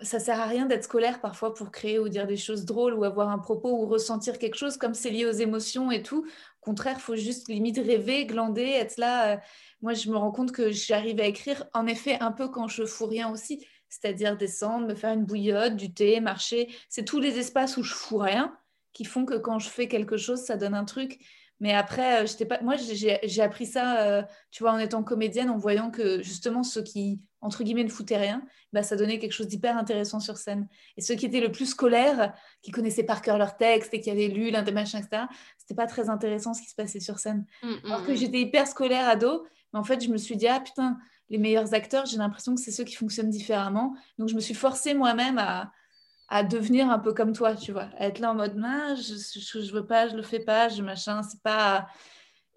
ça sert à rien d'être scolaire parfois pour créer ou dire des choses drôles ou avoir un propos ou ressentir quelque chose comme c'est lié aux émotions et tout. Au contraire, faut juste limite rêver, glander, être là. Euh, moi, je me rends compte que j'arrive à écrire en effet un peu quand je fous rien aussi, c'est-à-dire descendre, me faire une bouillotte, du thé, marcher. C'est tous les espaces où je fous rien qui font que quand je fais quelque chose, ça donne un truc. Mais après, euh, j'étais pas. Moi, j'ai appris ça, euh, tu vois, en étant comédienne, en voyant que justement ceux qui entre guillemets ne foutaient rien, bah, ça donnait quelque chose d'hyper intéressant sur scène. Et ceux qui étaient le plus scolaires, qui connaissaient par cœur leur texte et qui avaient lu l'un des machins, etc., c'était pas très intéressant ce qui se passait sur scène. Mm, mm, Alors que mm. j'étais hyper scolaire ado, mais en fait, je me suis dit, ah putain, les meilleurs acteurs, j'ai l'impression que c'est ceux qui fonctionnent différemment. Donc, je me suis forcée moi-même à, à devenir un peu comme toi, tu vois, à être là en mode, ah, je, je, je, veux pas, je le fais pas, je machin, c'est pas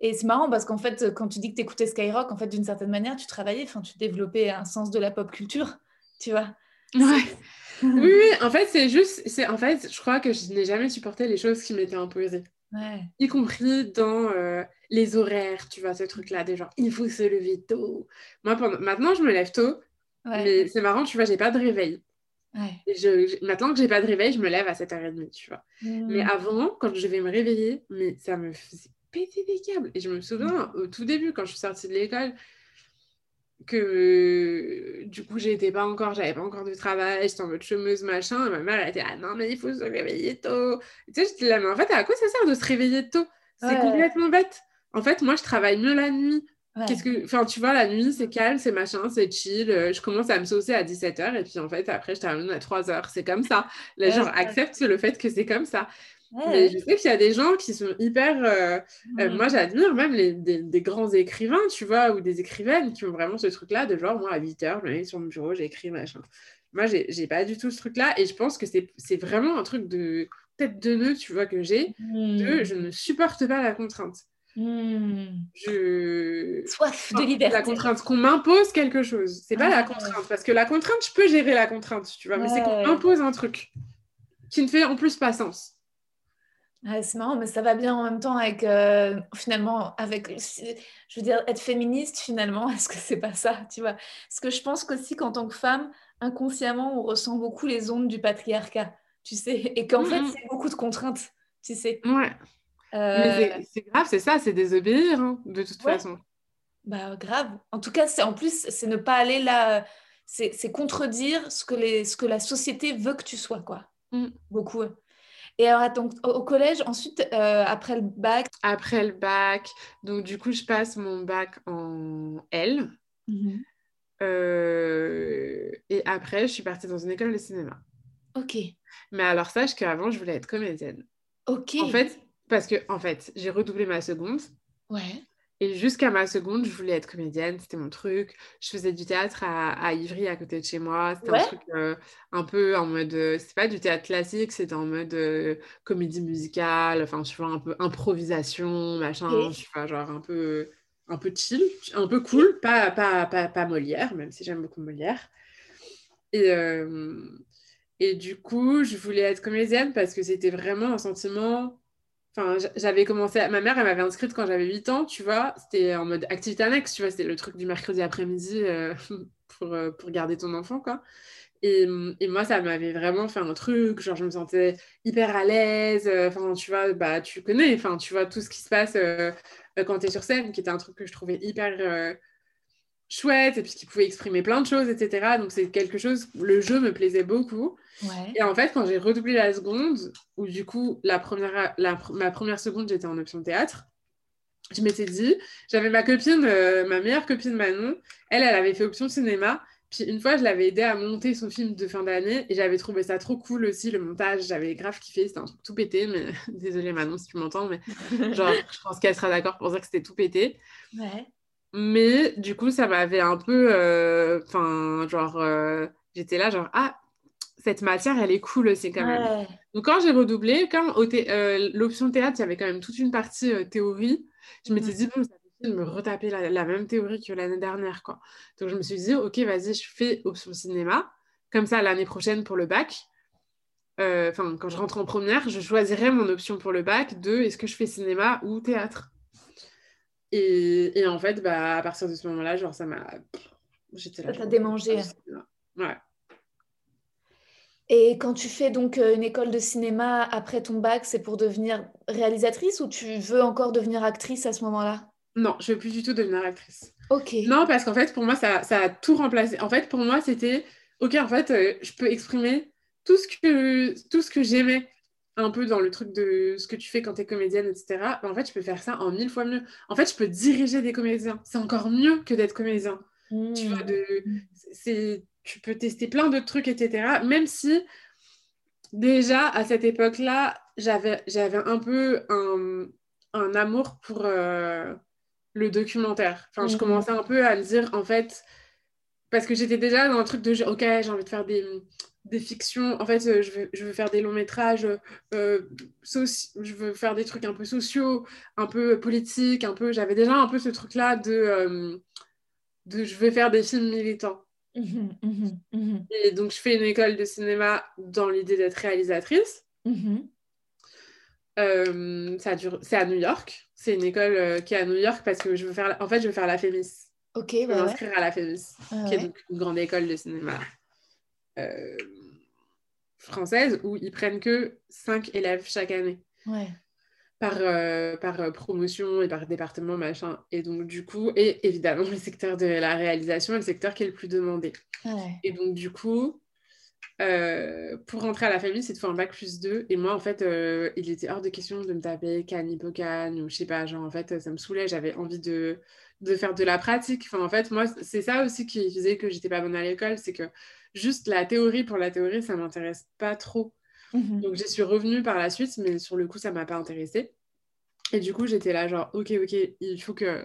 et c'est marrant parce qu'en fait, quand tu dis que tu écoutais Skyrock, en fait, d'une certaine manière, tu travaillais, enfin, tu développais un sens de la pop culture, tu vois. Ouais. oui, oui, en fait, c'est juste, c'est en fait, je crois que je n'ai jamais supporté les choses qui m'étaient imposées. Ouais. Y compris dans euh, les horaires, tu vois, ce truc-là, des gens, il faut se lever tôt. Moi, pendant... maintenant, je me lève tôt, Ouais. mais c'est marrant, tu vois, j'ai pas de réveil. Ouais. Je, je- Maintenant que j'ai pas de réveil, je me lève à 7h30, tu vois. Mais Mm. avant, quand je vais me réveiller, mais ça me faisait péter des câbles. Et je me souviens, au tout début, quand je suis sortie de l'école, que du coup, j'étais pas encore, j'avais pas encore de travail, j'étais en mode chômeuse, machin. Et ma mère, elle était ah non, mais il faut se réveiller tôt. Et tu sais, j'étais là, mais en fait, à quoi ça sert de se réveiller tôt? C'est Ouais. complètement bête. En fait, moi, je travaille mieux la nuit. Ouais. Qu'est-ce que... Enfin, tu vois, la nuit, c'est calme, c'est machin, c'est chill. euh, Je commence à me saucer à 17h et puis en fait, après, je termine à 3h. C'est comme ça. Les Ouais, gens ouais. acceptent le fait que c'est comme ça. Mais je sais qu'il y a des gens qui sont hyper. euh, euh, Mm. moi, j'admire même les, des, des grands écrivains, tu vois, ou des écrivaines qui ont vraiment ce truc-là de genre, moi, à 8h, je me mets sur mon bureau, j'écris, machin. Moi, j'ai j'ai pas du tout ce truc-là et je pense que c'est c'est vraiment un truc de tête de nœud, tu vois, que j'ai. De Mm. je ne supporte pas la contrainte. Mm. Je. Soif de liberté. La contrainte, qu'on m'impose quelque chose. C'est pas la Ouais. contrainte, parce que la contrainte, je peux gérer la contrainte, tu vois, mais c'est qu'on m'impose un truc qui ne fait en plus pas sens. Ouais, c'est marrant, mais ça va bien en même temps avec, euh, finalement, avec, je veux dire, être féministe, finalement, est-ce que c'est pas ça, tu vois? Parce que je pense qu'aussi qu'en tant que femme, inconsciemment, on ressent beaucoup les ondes du patriarcat, tu sais, et qu'en fait, c'est beaucoup de contraintes, tu sais? Ouais. Euh, Mais c'est- grave, c'est ça, c'est désobéir, hein, de toute Ouais. façon. bah, grave. En tout cas, c'est en plus, c'est ne pas aller là, c'est contredire ce que, les, ce que la société veut que tu sois, quoi. Mm. Beaucoup. Et alors, attends, au, au collège, ensuite, euh, après le bac, Après le bac, donc du coup, je passe mon bac en L. euh, et après, je suis partie dans une école de cinéma. ok, Mais alors, sache qu'avant, je voulais être comédienne. ok. En fait, parce que, en fait, j'ai redoublé ma seconde. ouais. Et jusqu'à ma seconde, je voulais être comédienne, c'était mon truc. Je faisais du théâtre à, à Ivry, à côté de chez moi. C'était Ouais. un truc euh, un peu en mode. euh, c'est pas du théâtre classique, c'était en mode euh, comédie musicale, enfin, tu vois, un peu improvisation, machin, tu vois, genre un peu, un peu chill, un peu cool. Pas, pas, pas, pas Molière, même si j'aime beaucoup Molière. Et, euh, et du coup, je voulais être comédienne parce que c'était vraiment un sentiment. Enfin, j'avais commencé. Ma mère, elle m'avait inscrite quand j'avais 8 ans, tu vois. C'était en mode activité annexe, tu vois. C'était le truc du mercredi après-midi euh, pour, euh, pour garder ton enfant, quoi. Et, et moi, ça m'avait vraiment fait un truc. Genre, je me sentais hyper à l'aise. euh, Enfin, tu vois, bah, tu connais. Enfin, tu vois tout ce qui se passe quand tu es sur scène, qui était un truc que je trouvais hyper. chouette et puis qui pouvait exprimer plein de choses etc donc c'est quelque chose le jeu me plaisait beaucoup Ouais. et en fait, quand j'ai redoublé la seconde, où du coup, la première, la, ma première seconde, j'étais en option théâtre, je m'étais dit, j'avais ma copine, euh, ma meilleure copine Manon, elle, elle avait fait option cinéma. Puis une fois, je l'avais aidée à monter son film de fin d'année et j'avais trouvé ça trop cool aussi, le montage. J'avais grave kiffé, c'était un truc tout pété, mais désolée Manon si tu m'entends, mais genre, je pense qu'elle sera d'accord pour dire que c'était tout pété. Ouais. Mais du coup, ça m'avait un peu. euh, Enfin, genre, euh, j'étais là, genre, ah, cette matière, elle est cool aussi quand même. Ouais. Donc, quand j'ai redoublé, quand euh, l'option théâtre, il y avait quand même toute une partie euh, théorie, je m'étais dit, bon, ça fait de me retaper la, la même théorie que l'année dernière, quoi. Donc, je me suis dit, ok, vas-y, je fais option cinéma. Comme ça, l'année prochaine, pour le bac, euh, enfin, quand je rentre en première, je choisirai mon option pour le bac de est-ce que je fais cinéma ou théâtre? Et, et en fait, bah, à partir de ce moment-là, genre, ça m'a. J'étais là. Ça t'a genre, démangé. Ouais. Et quand tu fais donc euh, une école de cinéma après ton bac, c'est pour devenir réalisatrice ou tu veux encore devenir actrice à ce moment-là? Non, je veux plus du tout devenir actrice. Ok. Non, parce qu'en fait, pour moi, ça, ça a tout remplacé. En fait, pour moi, c'était, ok, en fait, euh, je peux exprimer tout ce que, tout ce que j'aimais un peu dans le truc de ce que tu fais quand tu es comédienne, etc. Mais en fait, je peux faire ça en mille fois mieux. En fait, je peux diriger des comédiens. C'est encore mieux que d'être comédien. Tu vois, de, c'est, tu peux tester plein d'autres trucs, etc. Même si, déjà, à cette époque-là, j'avais, un peu un, un amour pour euh, le documentaire. Enfin, je Mhm. commençais un peu à me dire, en fait, parce que j'étais déjà dans un truc de, ok, j'ai envie de faire des, des fictions. En fait, euh, je veux, je veux faire des longs métrages, euh, je veux faire des trucs un peu sociaux, un peu politiques, un peu... J'avais déjà un peu ce truc-là de... de je veux faire des films militants. Mhm, mhm, mhm. Et donc, je fais une école de cinéma dans l'idée d'être réalisatrice. Euh, ça dure... C'est à New York. C'est une école euh, qui est à New York parce que je veux faire... la- En fait, je veux faire la FEMIS. Ok, bah ouais. m'inscrire à la FEMIS, Ah qui est donc une grande école de cinéma euh, française où ils prennent que 5 élèves chaque année. Ouais. Par, euh, par euh, promotion et par département, machin. Et donc, du coup, et évidemment, le secteur de la réalisation est le secteur qui est le plus demandé. Ouais. Et donc, du coup, euh, pour rentrer à la famille, c'est de faire un bac plus 2. Et moi, en fait, euh, il était hors de question de me taper Cannes, Hippocane, ou je sais pas, genre, en fait, ça me saoulait. J'avais envie de, de faire de la pratique. Enfin, en fait, moi, c'est ça aussi qui faisait que j'étais pas bonne à l'école, c'est que juste la théorie pour la théorie, ça m'intéresse pas trop. Mhm. Donc j'y suis revenue par la suite, mais sur le coup, ça m'a pas intéressée. Et du coup, j'étais là, genre, ok, ok, il faut que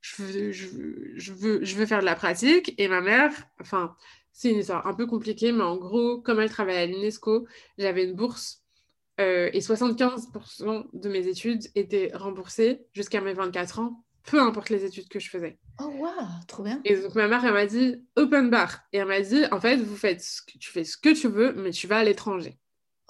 je veux, je, veux- je veux, je veux faire de la pratique. Et ma mère, enfin, c'est une histoire un peu compliquée, mais en gros, comme elle travaille à l'UNESCO, j'avais une bourse euh, et 75% de mes études étaient remboursées jusqu'à mes 24 ans, peu importe les études que je faisais. Oh, waouh, trop bien. Et donc ma mère, elle m'a dit open bar. Et elle m'a dit, en fait, vous faites ce que, tu fais ce que tu veux, mais tu vas à l'étranger.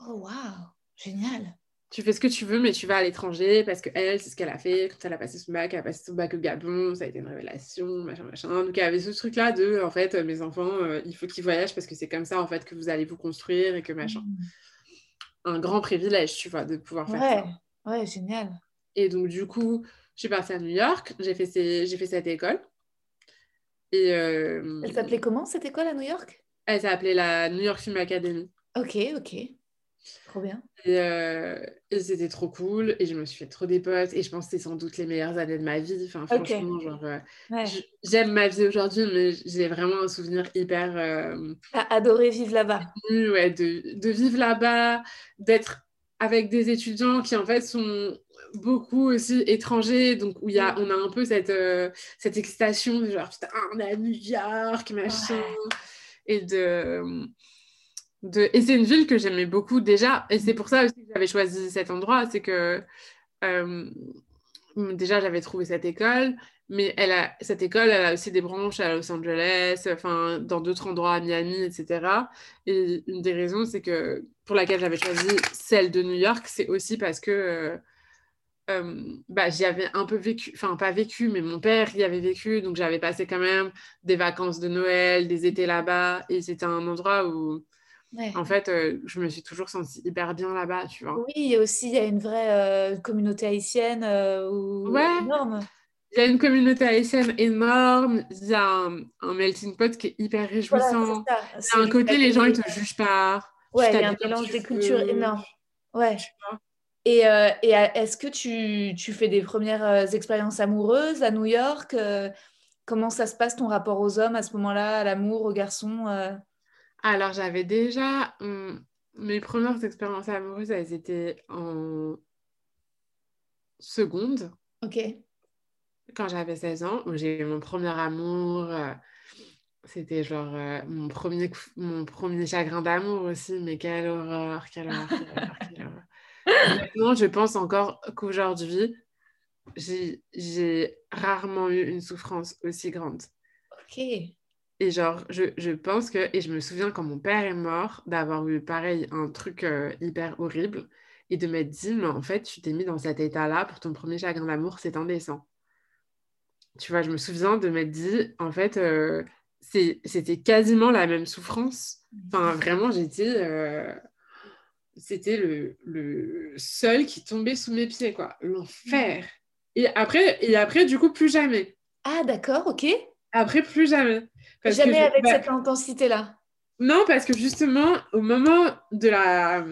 Oh, waouh, génial. tu fais ce que tu veux, mais tu vas à l'étranger parce que elle, c'est ce qu'elle a fait. Quand elle a passé son bac, elle a passé son bac au Gabon, ça a été une révélation, machin, machin. Donc, il y avait ce truc-là de, en fait, euh, mes enfants, euh, il faut qu'ils voyagent parce que c'est comme ça, en fait, que vous allez vous construire et que machin. Mhm. Un grand privilège, tu vois, de pouvoir faire ça. Ouais, ouais, génial. Et donc, du coup, je suis partie à New York, j'ai fait, ces- j'ai fait cette école. Et euh, Elle s'appelait comment cette école à New York? elle s'appelait la New York Film Academy. Ok, ok. Trop bien. Et, euh, et c'était trop cool. Et je me suis fait trop des potes. Et je pense que c'était sans doute les meilleures années de ma vie. Enfin, franchement, genre, euh, Ouais. j'aime ma vie aujourd'hui, mais j'ai vraiment un souvenir hyper euh, adoré vivre là-bas. ouais, de, de vivre là-bas, d'être avec des étudiants qui, en fait, sont beaucoup aussi étrangers. Donc, où y a, on a un peu cette, euh, cette excitation de genre, putain, on est à New York, machin. Et de. Et c'est une ville que j'aimais beaucoup déjà. Et c'est pour ça aussi que j'avais choisi cet endroit. C'est que euh, déjà, j'avais trouvé cette école. Mais elle a... cette école, elle a aussi des branches à Los Angeles, enfin, dans d'autres endroits à Miami, etc. Et une des raisons, c'est que pour laquelle j'avais choisi celle de New York, c'est aussi parce que euh, euh, bah, j'y avais un peu vécu, enfin pas vécu, mais mon père y avait vécu, donc j'avais passé quand même des vacances de Noël, des étés là-bas, et c'était un endroit où, Ouais. en fait, euh, je me suis toujours sentie hyper bien là-bas, tu vois. Oui, aussi il y a une vraie euh, communauté haïtienne euh, où- Ouais. énorme. Il y a une communauté haïtienne énorme, il y a un, un melting pot qui est hyper réjouissant. c'est un côté, les gens, ils te jugent pas. Ouais, il y a un mélange des cultures énorme. Ouais. Et, euh, et est-ce que tu, tu fais des premières expériences amoureuses à New York? comment ça se passe ton rapport aux hommes à ce moment-là, à l'amour, aux garçons? Alors, j'avais déjà hum, mes premières expériences amoureuses, elles étaient en seconde, Ok. quand j'avais 16 ans, j'ai eu mon premier amour. euh, C'était genre euh, mon premier, coup- mon premier chagrin d'amour aussi, mais quelle horreur, quelle horreur, quelle horreur, quelle horreur. Honnêtement, je pense encore qu'aujourd'hui, j'ai rarement eu une souffrance aussi grande. Ok. Et genre, je, je pense que, et je me souviens quand mon père est mort, d'avoir eu pareil, un truc euh, hyper horrible, et de m'être dit, mais en fait, tu t'es mis dans cet état-là pour ton premier chagrin d'amour, c'est indécent. Tu vois, je me souviens de m'être dit, en fait, euh, c'était quasiment la même souffrance. Enfin, vraiment, j'étais. euh, C'était le, le sol qui tombait sous mes pieds, quoi. L'enfer. Et après, et après, du coup, plus jamais. Ah, d'accord, ok. Après, plus jamais. Parce que Jamais je- avec bah, cette intensité-là. Non, parce que justement, au moment de la,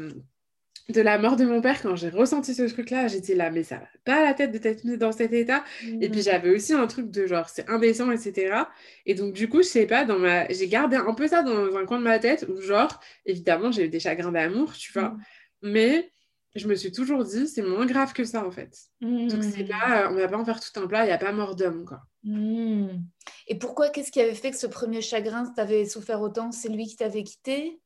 de la mort de mon père, quand j'ai ressenti ce truc-là, j'étais là, mais ça va pas la tête de t'être mis dans cet état. Et puis Mm. j'avais aussi un truc de genre, c'est indécent, etc. Et donc, du coup, je sais pas, dans ma... j'ai gardé un peu ça dans un coin de ma tête où, genre, évidemment, j'ai eu des chagrins d'amour, tu vois. Mm. Mais je me suis toujours dit, c'est moins grave que ça, en fait. Donc, c'est Mm. pas, on va pas en faire tout un plat, il n'y a pas mort d'homme, quoi. Mm. Et pourquoi, qu'est-ce qui avait fait que ce premier chagrin, t'avait souffert autant? C'est lui qui t'avait quitté?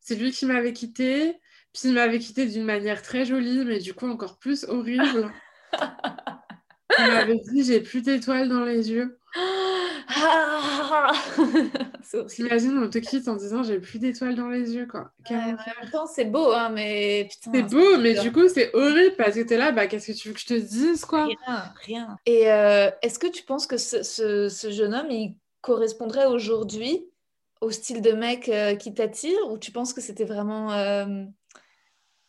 C'est lui qui m'avait quitté, puis il m'avait quitté d'une manière très jolie, mais du coup encore plus horrible. il m'avait dit j'ai plus d'étoiles dans les yeux. Ah, Ah T'imagines, on te quitte en disant j'ai plus d'étoiles dans les yeux, quoi. en même temps, c'est beau, hein, mais putain. C'est beau, mais du coup, c'est horrible parce que t'es là, bah, qu'est-ce que tu veux que je te dise, quoi? Rien, rien. Et euh, est-ce que tu penses que ce, ce, jeune homme, il correspondrait aujourd'hui au style de mec euh, qui t'attire? Ou tu penses que c'était vraiment. Euh,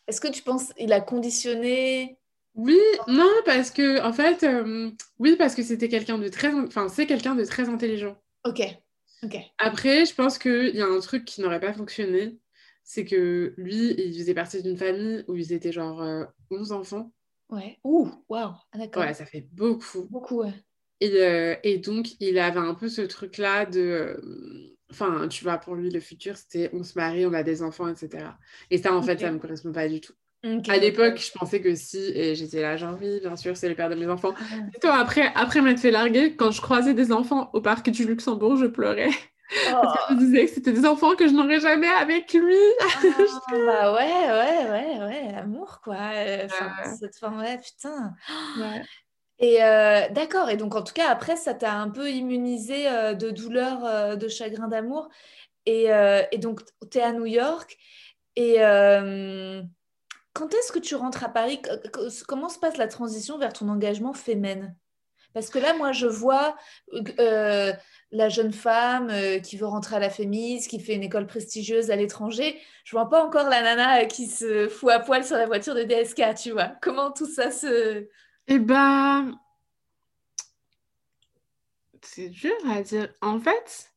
est-ce que tu penses qu'il a conditionné? Oui, non, parce que, en fait, euh, oui, parce que c'était quelqu'un de très, enfin, c'est quelqu'un de très intelligent. Ok, ok. Après, je pense qu'il y a un truc qui n'aurait pas fonctionné, c'est que lui, il faisait partie d'une famille où ils étaient genre 11 enfants. Ouais. Ouh, waouh, ah, d'accord. Ouais, ça fait beaucoup. Beaucoup, ouais. Et, et, donc, il avait un peu ce truc-là de Enfin, tu vois, pour lui, le futur, c'était on se marie, on a des enfants, etc. Et ça, en fait, ça ne me correspond pas du tout. À l'époque, je pensais que si, et j'étais là, genre, oui, bien sûr, c'est le père de mes enfants. Ah. Et toi, après, après m'être fait larguer, quand je croisais des enfants au parc du Luxembourg, je pleurais. Parce que je me oh. disais que c'était des enfants que je n'aurais jamais avec lui. Ah, bah ouais, ouais, ouais, ouais, amour, quoi. Enfin, cette forme, ouais, putain. Ouais. Et euh, d'accord, et donc en tout cas, après, ça t'a un peu immunisé euh, de douleur, euh, de chagrin d'amour. Et, et, donc, tu es à New York. Et quand est-ce que tu rentres à Paris? Comment se passe la transition vers ton engagement féminin? Parce que là, moi, je vois la jeune femme qui veut rentrer à la Fémis, qui fait une école prestigieuse à l'étranger. Je vois pas encore la nana qui se fout à poil sur la voiture de DSK, tu vois. Comment tout ça se eh ben, c'est dur à dire. En fait,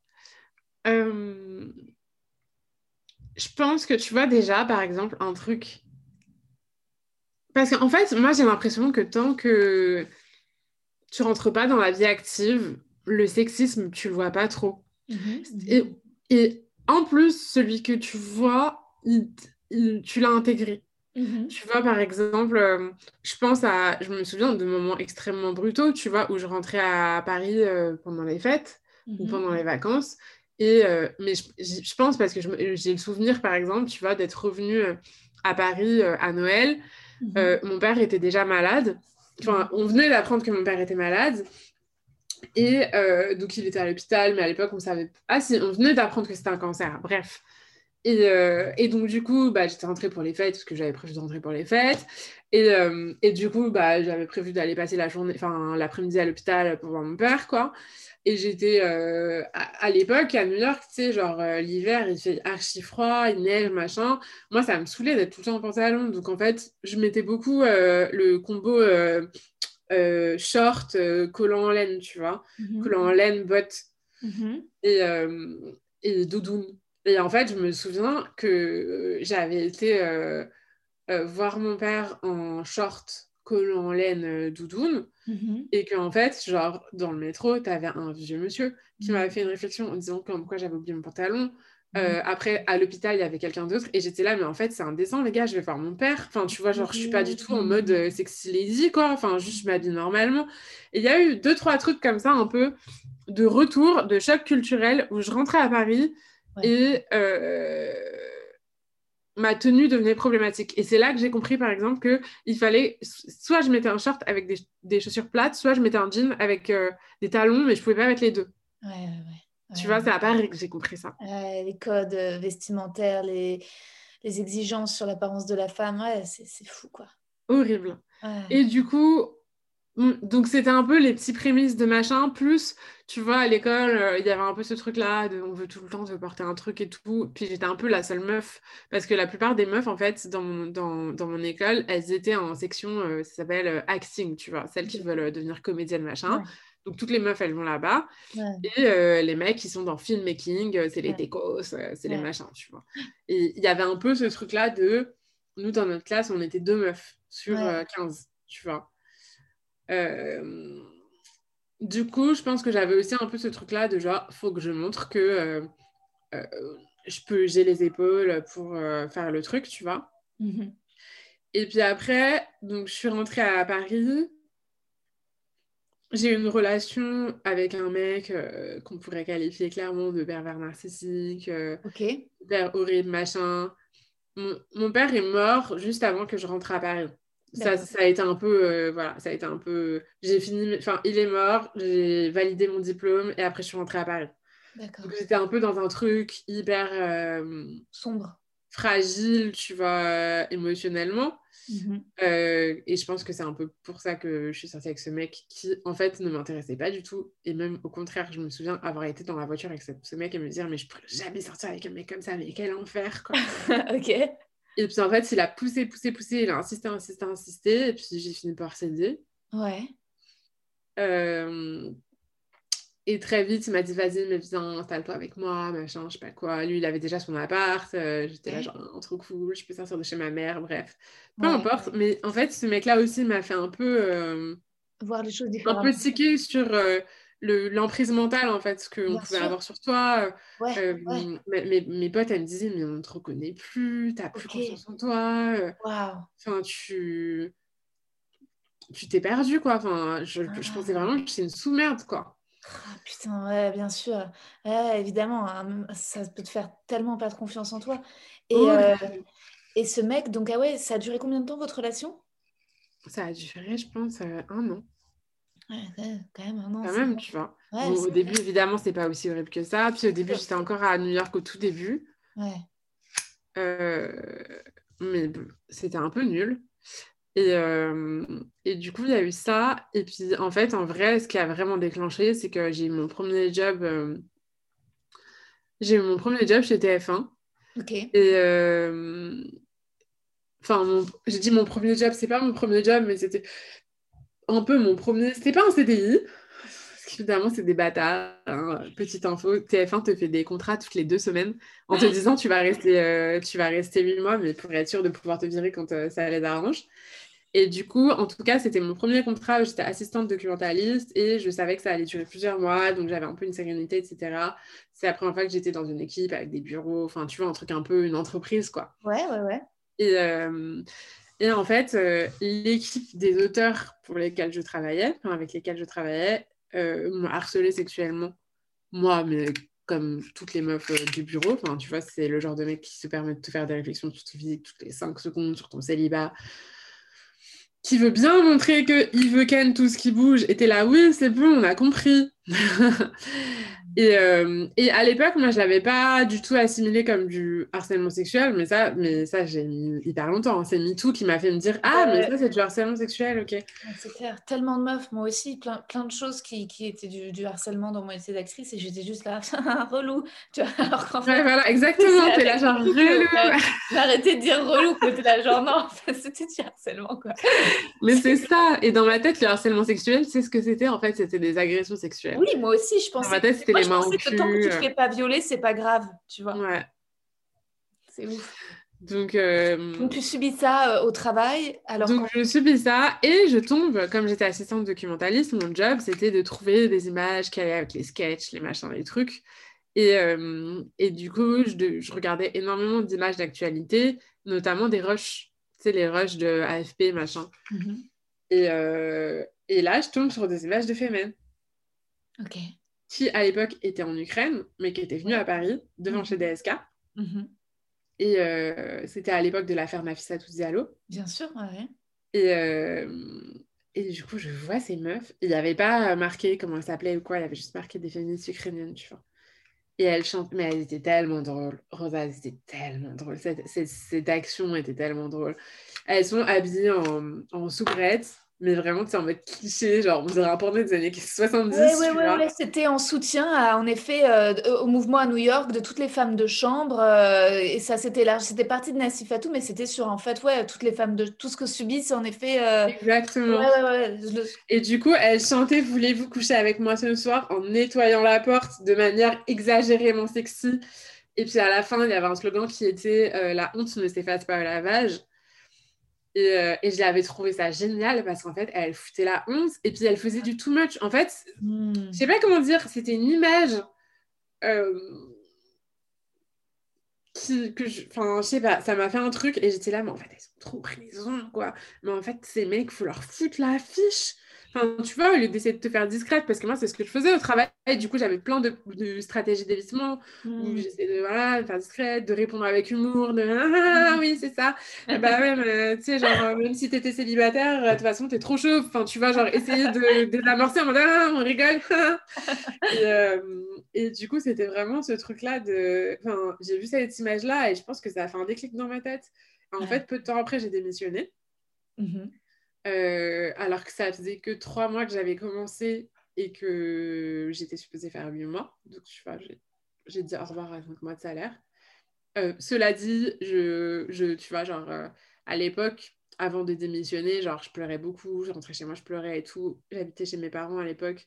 euh, je pense que tu vois déjà, par exemple, un truc. Parce qu'en fait, moi, j'ai l'impression que tant que tu rentres pas dans la vie active, le sexisme, tu le vois pas trop. Mhm. et, en plus, celui que tu vois, tu l'as intégré. Mhm. Tu vois, par exemple, euh, je pense à. Je me souviens de moments extrêmement brutaux, tu vois, où je rentrais à Paris euh, pendant les fêtes ou mhm. pendant les vacances. Et, euh, mais je, pense parce que j'ai le souvenir, par exemple, tu vois, d'être revenue à Paris à Noël. Mhm. mon père était déjà malade. Enfin, on venait d'apprendre que mon père était malade. Et donc, il était à l'hôpital, mais à l'époque, on savait. Ah, si, on venait d'apprendre que c'était un cancer. Bref. Euh, et, donc, du coup, bah, j'étais rentrée pour les fêtes, parce que j'avais prévu de rentrer pour les fêtes. Et, euh, et du coup, bah, j'avais prévu d'aller passer la journée, enfin, l'après-midi à l'hôpital pour voir mon père, quoi. Et j'étais, euh, à, l'époque, à New York, tu sais, genre, l'hiver, il fait archi froid, il neige, machin. Moi, ça me saoulait d'être tout le temps en pantalon. Donc, en fait, je mettais beaucoup le combo short, collant en laine, tu vois. Mm-hmm. Collant en laine, bottes. Mm-hmm. Et, et doudoune. Et en fait, je me souviens que euh, j'avais été euh, euh, voir mon père en short, collant en laine, doudoune, mm-hmm. et qu'en fait, genre, dans le métro, tu avais un vieux monsieur qui m'avait fait une réflexion en disant pourquoi j'avais oublié mon pantalon. Mm-hmm. après, à l'hôpital, il y avait quelqu'un d'autre, et j'étais là, mais en fait, c'est indécent, les gars, je vais voir mon père. Enfin, tu vois, genre, je suis pas du tout en mode sexy lady, quoi. Enfin, juste, je m'habille normalement. Et il y a eu deux, trois trucs comme ça, un peu de retour, de choc culturel, où je rentrais à Paris. Et euh, ma tenue devenait problématique. Et c'est là que j'ai compris, par exemple, qu'il fallait soit je mettais un short avec des, chaussures plates, soit je mettais un jean avec euh, des talons, mais je pouvais pas mettre les deux. Ouais, ouais, Tu vois, c'est à Paris que j'ai compris ça. les codes vestimentaires, les, les exigences sur l'apparence de la femme, ouais, c'est fou, quoi. Horrible. Et du coup, donc c'était un peu les petits prémices de machin, plus tu vois à l'école euh, il y avait un peu ce truc là de on veut tout le temps te porter un truc et tout, puis j'étais un peu la seule meuf parce que la plupart des meufs en fait dans mon, dans, dans mon école elles étaient en section euh, ça s'appelle euh, acting tu vois, celles qui veulent devenir comédienne machin. Donc toutes les meufs elles vont là-bas et les mecs qui sont dans filmmaking c'est les décos, c'est les machins tu vois. Et il y avait un peu ce truc là de nous dans notre classe on était deux meufs sur 15 tu vois. Euh, du coup, je pense que j'avais aussi un peu ce truc-là de genre, faut que je montre que euh, euh, je peux, j'ai les épaules pour faire le truc, tu vois. Mhm. Et puis après, donc je suis rentrée à Paris. J'ai eu une relation avec un mec qu'on pourrait qualifier clairement de pervers narcissique, okay. horrible, machin. Mon, mon, père est mort juste avant que je rentre à Paris ça, ça, a été un peu, euh, voilà, ça a été un peu. J'ai fini, enfin, il est mort, j'ai validé mon diplôme et après je suis rentrée à Paris. Donc j'étais un peu dans un truc hyper euh, sombre, fragile, tu vois, émotionnellement. Mhm. Euh, et je pense que c'est un peu pour ça que je suis sortie avec ce mec qui, en fait, ne m'intéressait pas du tout. Et même au contraire, je me souviens avoir été dans la voiture avec ce, mec et me dire, mais je pourrais jamais sortir avec un mec comme ça, mais quel enfer, quoi. ok. Et puis en fait, il a poussé, poussé, poussé, il a insisté, insisté, insisté. Et puis j'ai fini par céder. Ouais. Euh, et très vite, il m'a dit, vas-y, mais viens, installe-toi avec moi, machin, je sais pas quoi. Lui, il avait déjà son appart. Euh, j'étais là, genre, oh, trop cool, je peux sortir de chez ma mère, bref. Peu importe. Mais en fait, ce mec-là aussi m'a fait un peu. Euh, Voir les choses différemment. Un peu tiquer sur euh, l'emprise mentale, en fait, qu'on pouvait avoir sur toi. Ouais, mes, mes, potes, elles me disaient, mais on ne te reconnaît plus, t'as plus confiance en toi. Waouh. Enfin, tu. Tu t'es perdu, quoi. Enfin, je, je pensais ah. vraiment que c'est une sous-merde, quoi. Ah, putain, ouais, bien sûr. Ouais, évidemment, hein, ça peut te faire tellement pas de confiance en toi. Et, euh, et ce mec, donc, ah ouais, ça a duré combien de temps votre relation? Ça a duré, je pense, euh, un an. Ouais, quand même. Quand même, tu vois. au début, évidemment, c'est pas aussi horrible que ça. Puis au début, j'étais encore à New York au tout début. Ouais. Euh, mais c'était un peu nul. Et, euh, et, du coup, il y a eu ça. Et puis, en fait, en vrai, ce qui a vraiment déclenché, c'est que j'ai eu mon premier job. Euh, j'ai eu mon premier job chez TF1. Ok. Et. Enfin, j'ai dit mon premier job, c'est pas mon premier job, mais c'était un peu mon premier. C'était pas un CDI. Parce qu'évidemment, c'est des bâtards. Hein. Petite info, TF1 te fait des contrats toutes les deux semaines en te disant tu vas rester, tu vas rester 8 mois, mais pour être sûr de pouvoir te virer quand ça les arrange. Et du coup, en tout cas, c'était mon premier contrat j'étais assistante documentaliste et je savais que ça allait durer plusieurs mois, donc j'avais un peu une sérénité, etc. C'est la première fois que j'étais dans une équipe avec des bureaux, enfin, tu vois, un truc un peu une entreprise, quoi. Ouais, ouais, ouais. Et, euh, et en fait, euh, l'équipe des auteurs pour lesquels je travaillais, avec lesquels je travaillais, euh, m'ont harcelé sexuellement. Moi, mais comme toutes les meufs du bureau, tu vois, c'est le genre de mec qui se permet de te faire des réflexions toutes les 5 secondes sur ton célibat qui veut bien montrer qu'il veut ken tout ce qui bouge, était là, oui, c'est bon, on a compris. Et, euh, et, à l'époque, moi, je l'avais pas du tout assimilé comme du harcèlement sexuel, mais ça, mais ça j'ai mis hyper longtemps. Hein. C'est MeToo qui m'a fait me dire Ah, mais ça, c'est du harcèlement sexuel, ok. C'est clair. Tellement de meufs, moi aussi, plein, plein de choses qui, qui étaient du, du, harcèlement dans mon essai d'actrice, et j'étais juste là, relou. Tu vois, alors qu'en fait. Ouais, voilà, exactement. T'es là, genre relou. J'ai arrêté de dire relou, t'es là, genre non, c'était du harcèlement, quoi. Mais c'est ça. Et dans ma tête, le harcèlement sexuel, c'est ce que c'était, en fait, c'était des agressions sexuelles. Oui, moi aussi, je pensais. Dans ma tête, c'était je pensais que tant que tu te fais pas violer, c'est pas grave, tu vois. Ouais. C'est ouf. Donc, euh... Donc, tu subis ça euh, au travail alors Donc, je subis ça et je tombe, comme j'étais assistante documentaliste, mon job, c'était de trouver des images qui allaient avec les sketchs, les machins, les trucs. Et, euh, et du coup, je, je regardais énormément d'images d'actualité, notamment des rushs, tu sais, les rushs de AFP, machin. Mm-hmm. et, euh, et là, je tombe sur des images de Femen. Ok qui à l'époque était en Ukraine, mais qui était venu à Paris devant mhm. chez DSK. Mhm. Et euh, c'était à l'époque de l'affaire Nafissa Diallo. Bien sûr, ouais. Et, euh, et du coup, je vois ces meufs. Il n'y avait pas marqué comment elles s'appelaient ou quoi, il y avait juste marqué des féministes ukrainiennes, tu vois. Et elles chantent, mais elles étaient tellement drôles. Rosa, c'était tellement drôle. Cette, cette, action était tellement drôle. Elles sont habillées en, en soubrette mais vraiment, c'est en mode cliché, genre, on dirait un porno des années 70. Oui, oui, oui, c'était en soutien, à, en effet, euh, au mouvement à New York de toutes les femmes de chambre. Euh, et ça, c'était large. C'était parti de Nassif Fatou, mais c'était sur, en fait, ouais, toutes les femmes de tout ce que subissent, en effet. Euh, Exactement. Ouais, ouais, Et du coup, elle chantait Voulez-vous coucher avec moi ce soir? en nettoyant la porte de manière exagérément sexy. Et puis à la fin, il y avait un slogan qui était La honte ne s'efface pas au lavage. Et, euh, et, je l'avais trouvé ça génial parce qu'en fait, elle foutait la honte et puis elle faisait du too much. En fait, hmm. je sais pas comment dire, c'était une image euh, qui, que je, enfin, je sais pas, ça m'a fait un truc et j'étais là, mais en fait, elles sont trop raison, quoi. Mais en fait, ces mecs, faut leur foutre la fiche. Enfin, tu vois, au lieu d'essayer de te faire discrète, parce que moi, c'est ce que je faisais au travail. Et du coup, j'avais plein de, de stratégies d'évitement où hmm. j'essayais de, voilà, de faire discrète, de répondre avec humour, de ah, ah oui, c'est ça. bah ouais, mais tu sais, genre, euh, même si t'étais célibataire, de toute façon, t'es trop chaud. Enfin, tu vois, genre, essayer de, de l'amorcer en mode ah, on rigole. et, euh, et, du coup, c'était vraiment ce truc-là de. Enfin, j'ai vu cette image-là et je pense que ça a fait un déclic dans ma tête. En fait, peu de temps après, j'ai démissionné. Mhm. Euh, alors que ça faisait que trois mois que j'avais commencé et que j'étais supposée faire huit mois. Donc, tu vois, j'ai dit au revoir à cinq mois de salaire. Euh, cela dit, je, je, tu vois, genre, euh, à l'époque, avant de démissionner, genre, je pleurais beaucoup, je rentrais chez moi, je pleurais et tout. J'habitais chez mes parents à l'époque.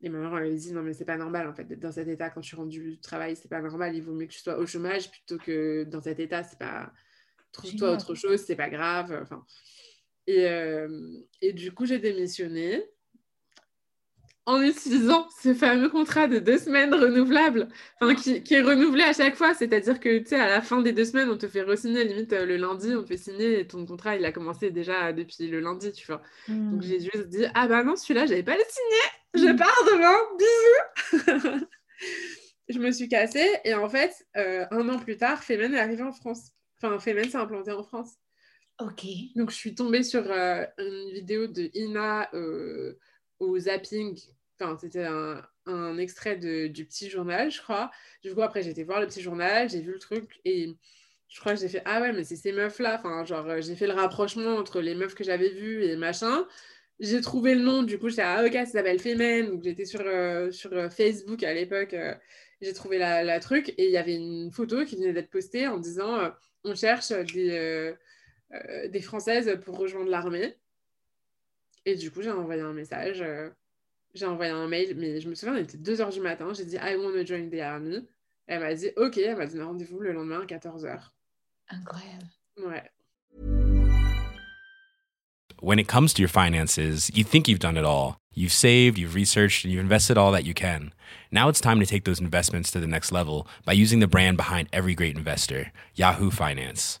Et ma mère, elle me dit, non, mais c'est pas normal, en fait, d'être dans cet état quand tu rentres du travail, c'est pas normal. Il vaut mieux que tu sois au chômage plutôt que dans cet état, c'est pas... Trouve-toi autre chose, c'est pas grave. Enfin, et, euh, et du coup, j'ai démissionné en utilisant ce fameux contrat de deux semaines renouvelable, enfin, qui, qui, est renouvelé à chaque fois. C'est-à-dire que, tu sais, à la fin des deux semaines, on te fait re-signer, limite euh, le lundi, on te fait signer et ton contrat, il a commencé déjà depuis le lundi, tu vois. Donc, j'ai hmm. juste dit, ah bah non, celui-là, j'avais pas le signé, je hmm. pars demain, bisous Je me suis cassée et en fait, euh, un an plus tard, Femen est arrivé en France. Enfin, Femen s'est implanté en France. Ok. Donc, je suis tombée sur euh, une vidéo de Ina euh, au zapping. Enfin, c'était un, extrait du petit journal, je crois. Du coup, après, j'ai été voir le petit journal, j'ai vu le truc et je crois que j'ai fait Ah ouais, mais c'est ces meufs-là. Enfin, genre, euh, j'ai fait le rapprochement entre les meufs que j'avais vues et machin. J'ai trouvé le nom, du coup, j'étais Ah, ok, ça s'appelle Femen. Donc, j'étais sur, sur Facebook à l'époque. j'ai trouvé la, la, truc et il y avait une photo qui venait d'être postée en disant On cherche des euh, des Françaises pour rejoindre l'armée. Et du coup, j'ai envoyé un message, euh, j'ai envoyé un mail, mais je me souviens, il était 2h du matin. J'ai dit I want to join the army. Elle m'a dit OK, elle m'a donné rendez-vous le lendemain à 14h. Incroyable. Ouais. When it comes to your finances, you think you've done it all. You've saved, you've researched, and you've invested all that you can. Now it's time to take those investments to the next level by using the brand behind every great investor, Yahoo Finance.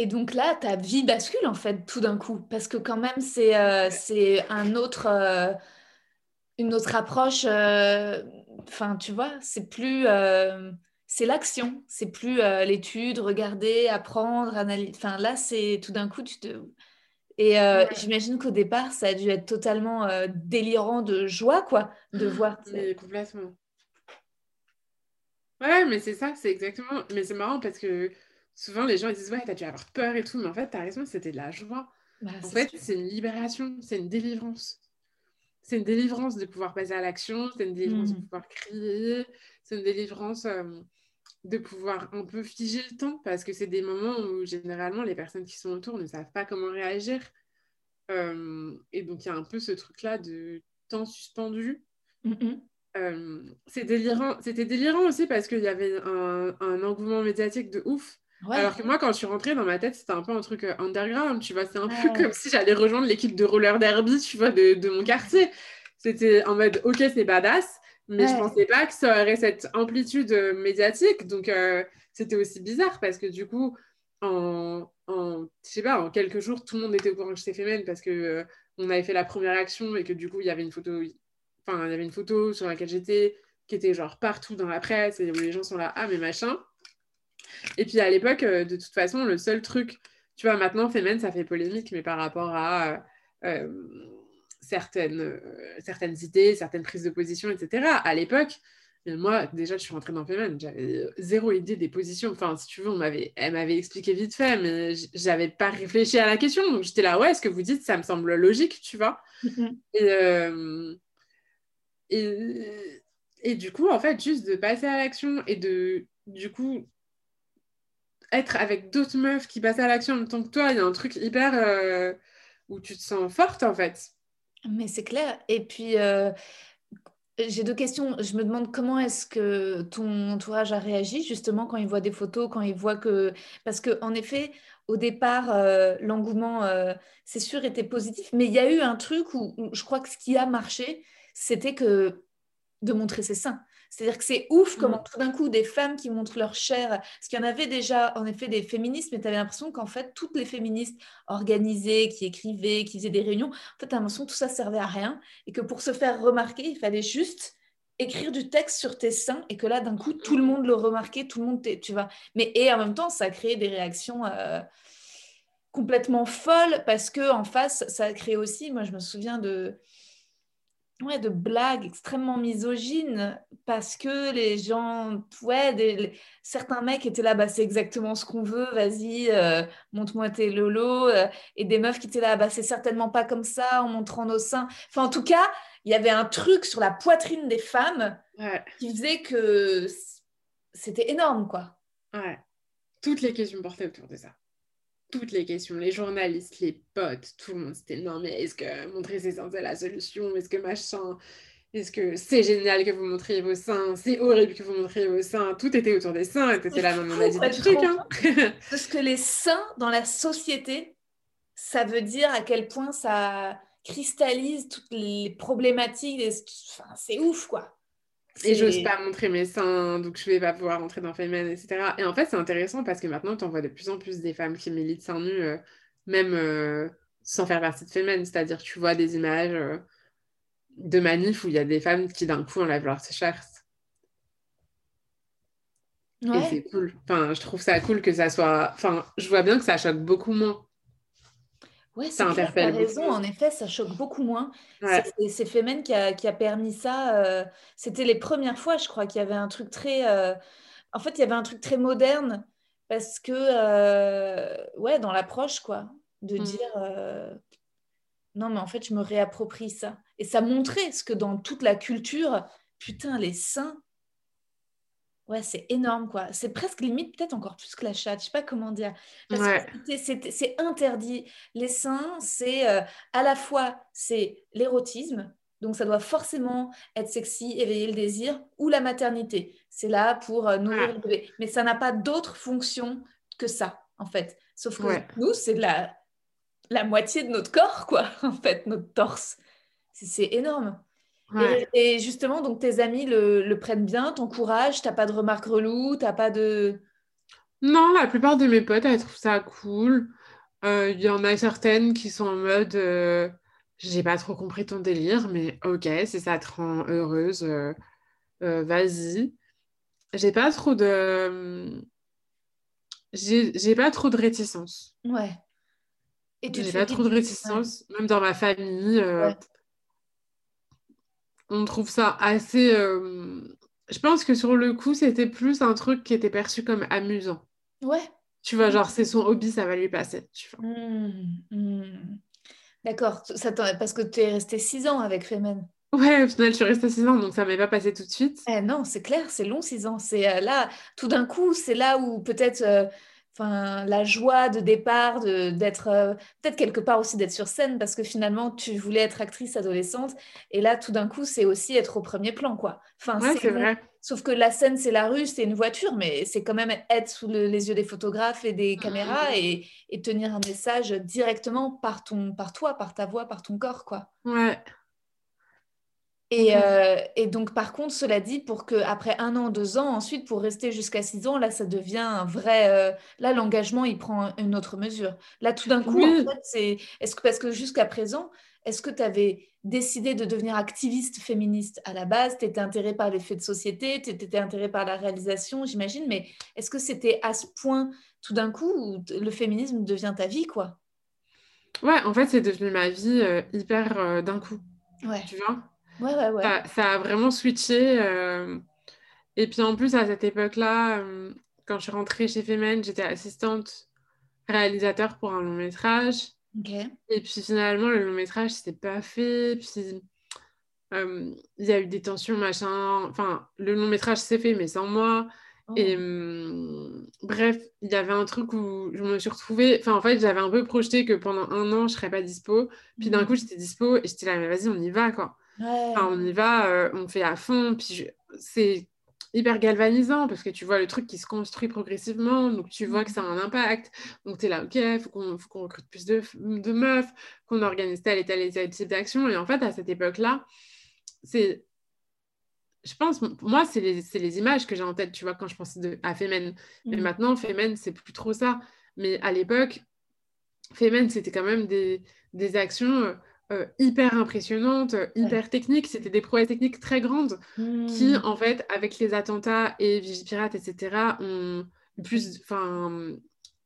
Et donc là, ta vie bascule en fait tout d'un coup, parce que quand même, c'est euh, un autre, euh, une autre approche. Euh, enfin, tu vois, c'est plus, c'est l'action, c'est plus l'étude, regarder, apprendre, analyser. Enfin, là, c'est tout d'un coup, tu te. Et j'imagine qu'au départ, ça a dû être totalement délirant de joie, quoi, de voir. Mais complètement. Ouais, mais c'est ça, c'est exactement. Mais c'est marrant parce que souvent les gens ils disent ouais t'as dû avoir peur et tout mais en fait t'as raison c'était de la joie. Bah, en fait c'est une libération c'est une délivrance. C'est une délivrance de pouvoir passer à l'action c'est une délivrance de hmm. pouvoir crier c'est une délivrance euh, de pouvoir un peu figer le temps parce que c'est des moments où généralement les personnes qui sont autour ne savent pas comment réagir. Euh, et donc il y a un peu ce truc là de temps suspendu. Euh, c'est délirant c'était délirant aussi parce qu'il y avait un, un engouement médiatique de ouf alors que moi, quand je suis rentrée dans ma tête, c'était un peu un truc euh, underground, tu vois. C'est un peu comme si j'allais rejoindre l'équipe de roller derby, tu vois, de, de mon quartier. C'était en mode, ok, c'est badass, mais je pensais pas que ça aurait cette amplitude euh, médiatique. Donc, euh, c'était aussi bizarre parce que du coup, en, en, je sais pas, en quelques jours, tout le monde était au courant que j'étais féminine parce que on avait fait la première action et que du coup, il y avait une photo, enfin, il y avait une photo sur laquelle j'étais qui était genre partout dans la presse et où les gens sont là, ah, mais machin. Et puis à l'époque, euh, de toute façon, le seul truc, tu vois, maintenant, Femen, ça fait polémique, mais par rapport à euh, euh, certaines, certaines idées, certaines prises de position, etc. À l'époque, moi, déjà, je suis rentrée dans Femen, j'avais zéro idée des positions. Enfin, si tu veux, on m'avait, elle m'avait expliqué vite fait, mais j'avais pas réfléchi à la question. Donc, j'étais là, ouais, ce que vous dites, ça me semble logique, tu vois. Mm-hmm. et, et, et, du coup, en fait, juste de passer à l'action et de, du coup, être avec d'autres meufs qui passent à l'action en même temps que toi, il y a un truc hyper euh, où tu te sens forte en fait. Mais c'est clair. Et puis, euh, j'ai deux questions. Je me demande comment est-ce que ton entourage a réagi justement quand il voit des photos, quand il voit que... Parce qu'en effet, au départ, euh, l'engouement, c'est sûr, était positif, mais il y a eu un truc où, où, je crois que ce qui a marché, c'était que de montrer ses seins. C'est-à-dire que c'est ouf mm. comment tout d'un coup des femmes qui montrent leur chair, parce qu'il y en avait déjà en effet des féministes, mais tu avais l'impression qu'en fait toutes les féministes organisées, qui écrivaient, qui faisaient des réunions, en fait tu as l'impression que tout ça servait à rien et que pour se faire remarquer, il fallait juste écrire du texte sur tes seins et que là d'un coup tout le monde le remarquait, tout le monde, tu vois. Mais et en même temps ça a créé des réactions. Euh, complètement folles parce que en face ça a créé aussi moi je me souviens de ouais, de blagues extrêmement misogynes parce que les gens, ouais, certains mecs étaient là, bah, c'est exactement ce qu'on veut, vas-y, euh, montre-moi tes lolos, euh, et des meufs qui étaient là, bah, c'est certainement pas comme ça en montrant nos seins. Enfin, en tout cas, il y avait un truc sur la poitrine des femmes qui faisait que c'était énorme, quoi. Ouais. Toutes les questions portaient autour de ça toutes les questions, les journalistes, les potes, tout le monde, c'était non, mais est-ce que montrer ses seins, c'est la solution? Est-ce que machin Est-ce que c'est génial que vous montriez vos seins? C'est horrible que vous montriez vos seins Tout était autour des seins, et c'était là, on a dit des trucs. Hein. Parce que les seins, dans la société, ça veut dire à quel point ça cristallise toutes les problématiques. Enfin, c'est ouf, quoi. Et j'ose pas montrer mes seins, donc je vais pas pouvoir rentrer dans Femen, etc. Et en fait, c'est intéressant parce que maintenant, tu en vois de plus en plus des femmes qui militent seins nus, euh, même euh, sans faire partie de Femen. C'est-à-dire, tu vois des images euh, de manifs où il y a des femmes qui d'un coup enlèvent leur t-shirt. Ouais. Et c'est cool. Enfin, je trouve ça cool que ça soit. Enfin, je vois bien que ça choque beaucoup moins. Interpelle. Tu raison, en effet, ça choque beaucoup moins. C'est Femen qui a, qui a, permis ça. Euh, c'était les premières fois, je crois, qu'il y avait un truc très. Euh, en fait, il y avait un truc très moderne parce que, euh, ouais, dans l'approche, quoi, de mm. dire. Non, mais en fait, je me réapproprie ça. Et ça montrait ce que dans toute la culture, putain, les saints, Ouais, c'est énorme, quoi. C'est presque limite, peut-être encore plus que la chatte. Je sais pas comment dire. Parce que c'est interdit. Les seins, c'est euh, à la fois c'est l'érotisme, donc ça doit forcément être sexy, éveiller le désir, ou la maternité. C'est là pour euh, nourrir le bébé. Mais ça n'a pas d'autre fonction que ça, en fait. Sauf que nous, c'est la, la moitié de notre corps, quoi, en fait, notre torse. C'est énorme. Et, justement, donc tes amis le, prennent bien, t'encouragent, t'as pas de remarques reloues, t'as pas de... Non, la plupart de mes potes, elles trouvent ça cool. Euh, il y en a certaines qui sont en mode euh, j'ai pas trop compris ton délire, mais ok, si ça te rend heureuse, euh, vas-y. J'ai pas trop de. J'ai pas trop de réticence. Ouais. Et tu J'ai pas trop de réticence, même dans ma famille on trouve ça assez. Euh, je pense que sur le coup, c'était plus un truc qui était perçu comme amusant. Ouais. Tu vois, genre, c'est son hobby, ça va lui passer. Tu vois. Mmh, mmh. D'accord, parce que tu es resté six ans avec Femen. Ouais, au final, je suis restée six ans, donc ça m'est pas passé tout de suite. Eh non, c'est clair, c'est long six ans. C'est euh, là, tout d'un coup, c'est là où peut-être. Euh, enfin, la joie de départ, d'être euh, peut-être quelque part aussi d'être sur scène parce que finalement tu voulais être actrice adolescente et là tout d'un coup c'est aussi être au premier plan quoi. Enfin, c'est vrai. Sauf que la scène c'est la rue, c'est une voiture, mais c'est quand même être sous les yeux des photographes et des caméras et, et, tenir un message directement par ton, par toi, par ta voix, par ton corps quoi. Ouais. Euh, et, donc, par contre, cela dit, pour que après un an, deux ans, ensuite, pour rester jusqu'à six ans, là, ça devient un vrai. Euh, là, l'engagement, il prend une autre mesure. Là, tout d'un coup, en fait, c'est. Est-ce que parce que jusqu'à présent, est-ce que tu avais décidé de devenir activiste féministe à la base? Tu étais intéressée par les faits de société, tu étais intéressée par la réalisation, j'imagine, mais est-ce que c'était à ce point, tout d'un coup, où le féminisme devient ta vie, quoi? Ouais, en fait, c'est devenu ma vie euh, hyper d'un coup. Ouais. Tu vois? Ouais, ouais, ouais. Ça, a vraiment switché. Euh, et puis en plus, à cette époque-là, euh, quand je suis rentrée chez Femen, j'étais assistante réalisateur pour un long métrage. Et puis finalement, le long métrage, c'était pas fait. Puis euh, il y a eu des tensions, machin. Enfin, le long métrage s'est fait, mais sans moi. Et oh. hum, bref, il y avait un truc où je me suis retrouvée. Enfin, en fait, j'avais un peu projeté que pendant un an, je serais pas dispo. Puis d'un mm. coup, j'étais dispo et j'étais là, mais vas-y, on y va, quoi. On y va, on fait à fond. Puis c'est hyper galvanisant parce que tu vois le truc qui se construit progressivement, donc tu vois que ça a un impact. Donc tu es là, ok, faut qu'on recrute plus de, de meufs, qu'on organise tel et tel et tel type d'action. Et en fait, à cette époque-là, c'est. Je pense, moi, c'est les, les, images que j'ai en tête, tu vois, quand je pensais de, à Femen. Mais mm. maintenant, Femen, c'est plus trop ça. Mais à l'époque, Femen, c'était quand même des, des actions euh, euh, hyper impressionnantes, hyper techniques. C'était des prouesses techniques très grandes qui, hmm. en fait, avec les attentats et Vigipirate, etc., ont eu plus, enfin,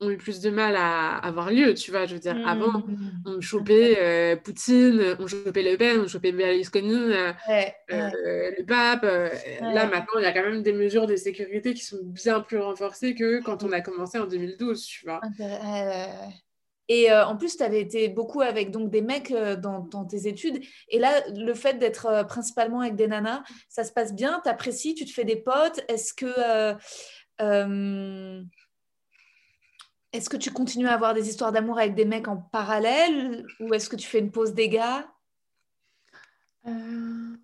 ont eu plus de mal à avoir lieu, tu vois. Je veux dire, avant, hmm. on chopait euh, Poutine, on chopait Le Pen, on chopait Berlusconi, euh, le pape. Là, maintenant, il y a quand même des mesures de sécurité qui sont bien plus renforcées que quand on a commencé en 2012, tu vois. Et euh, en plus, tu avais été beaucoup avec donc, des mecs euh, dans, tes études. Et là, le fait d'être euh, principalement avec des nanas, ça se passe bien, tu apprécies, tu te fais des potes? Est-ce que, est-ce que tu continues à avoir des histoires d'amour avec des mecs en parallèle? Ou est-ce que tu fais une pause des gars? Quand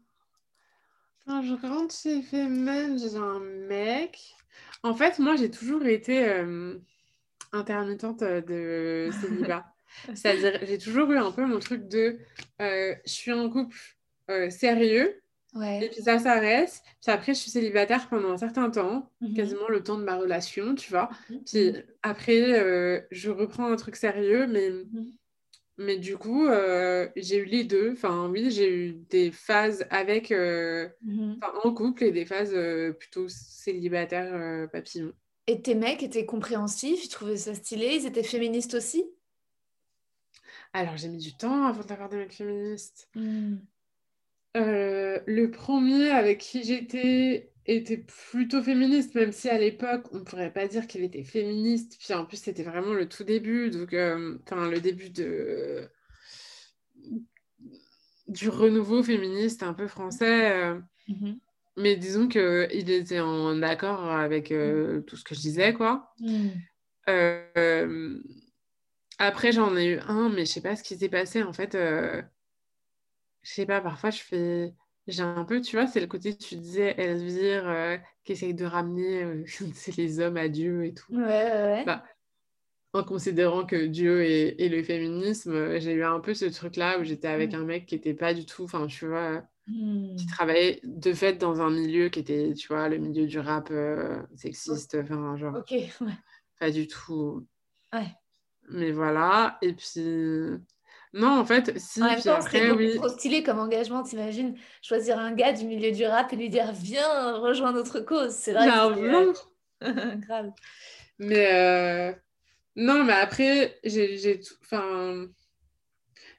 je rentre chez Femen, j'ai un mec. En fait, moi, j'ai toujours été intermittente euh, de célibat. C'est-à-dire, j'ai toujours eu un peu mon truc de euh, je suis en couple euh, sérieux, et puis ça s'arrête. Puis après, je suis célibataire pendant un certain temps, mhm. quasiment le temps de ma relation, tu vois. Mhm. Puis après, je reprends un truc sérieux, mais, mhm. mais du coup, j'ai eu les deux. Enfin, oui, j'ai eu des phases avec, en couple et des phases plutôt célibataire papillon. Et tes mecs étaient compréhensifs, ils trouvaient ça stylé, ils étaient féministes aussi? Alors, j'ai mis du temps avant d'avoir des mecs féministes. Hmm. Euh, le premier avec qui j'étais était plutôt féministe, même si à l'époque, on ne pourrait pas dire qu'il était féministe. Puis en plus, c'était vraiment le tout début, donc, euh, enfin, le début de du renouveau féministe un peu français. Euh. Mhm. Mais disons qu'il était en accord avec euh, mm. tout ce que je disais, quoi. Mm. Euh, après, j'en ai eu un, mais je sais pas ce qui s'est passé. En fait, euh, je sais pas, parfois, je fais... J'ai un peu, tu vois, c'est le côté, tu disais, Elvire, qui essaye de ramener les hommes à Dieu et tout. Ouais, ouais. Bah, en considérant que Dieu et, le féminisme, j'ai eu un peu ce truc-là où j'étais avec un mec qui était pas du tout, enfin, tu vois qui hmm. travaillait de fait dans un milieu qui était, tu vois, le milieu du rap euh, sexiste, enfin, genre. Ok, ouais. Pas du tout. Ouais. Mais voilà, et puis. Non, en fait, si. En même temps, c'est oui. trop stylé comme engagement, t'imagines Choisir un gars du milieu du rap et lui dire Viens, rejoins notre cause. C'est vrai. Euh, grave. Mais. Euh, non, mais après, j'ai. Enfin.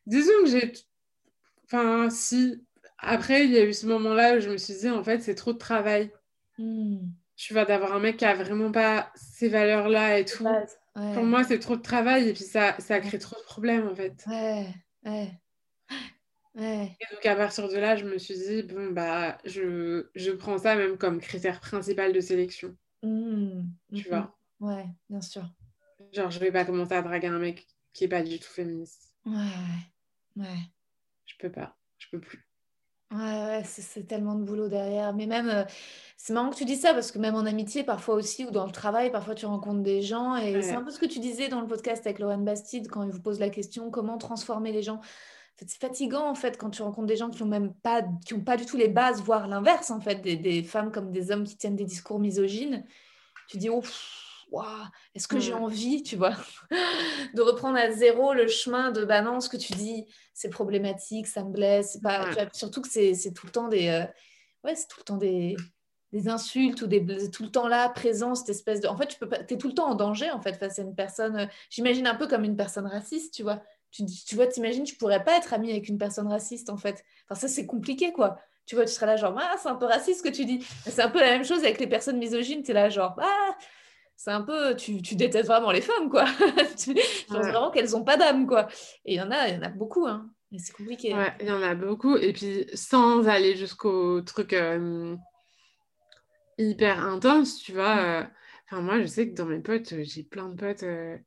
Disons que j'ai. Enfin, si après, il y a eu ce moment-là où je me suis dit, en fait, c'est trop de travail. Hmm. Tu vas d'avoir un mec qui a vraiment pas ces valeurs-là et tout. Pour moi, c'est trop de travail et puis ça, ça crée trop de problèmes, en fait. Ouais, ouais. Ouais. Et donc, à partir de là, je me suis dit, bon, bah, je, je prends ça même comme critère principal de sélection. Hmm. Tu vois Ouais, bien sûr. Genre, je vais pas commencer à draguer un mec qui est pas du tout féministe. Ouais, ouais. Je peux pas. Je peux plus. Ouais, c'est tellement de boulot derrière. Mais même, euh, c'est marrant que tu dis ça parce que même en amitié, parfois aussi, ou dans le travail, parfois tu rencontres des gens. Et c'est un peu ce que tu disais dans le podcast avec Lorraine Bastide quand il vous pose la question comment transformer les gens? c'est fatigant en fait quand tu rencontres des gens qui ont même pas, qui ont pas du tout les bases, voire l'inverse en fait, des, des femmes comme des hommes qui tiennent des discours misogynes. Tu dis, oh, est-ce que j'ai envie, tu vois, de reprendre à zéro le chemin de bah non, ce que tu dis, c'est problématique, ça me blesse. Pas, surtout que c'est tout le temps des, euh, ouais, c'est tout le temps des, des insultes ou des tout le temps là présent cette espèce de en fait tu peux es tout le temps en danger en fait face à une personne euh, j'imagine un peu comme une personne raciste tu vois? Tu, tu vois t'imagines tu pourrais pas être ami avec une personne raciste en fait. Enfin ça c'est compliqué quoi. Tu vois tu serais là genre ah c'est un peu raciste ce que tu dis. C'est un peu la même chose avec les personnes misogynes tu es là genre ah c'est un peu, tu, tu, détestes vraiment les femmes, quoi. tu penses vraiment qu'elles n'ont pas d'âme, quoi. Et il y en a, il y en a beaucoup, hein. Mais c'est compliqué. Ouais, il y en a beaucoup. Et puis, sans aller jusqu'au truc euh, hyper intense, tu vois. Mm. Euh, enfin, moi, je sais que dans mes potes, j'ai plein de potes euh,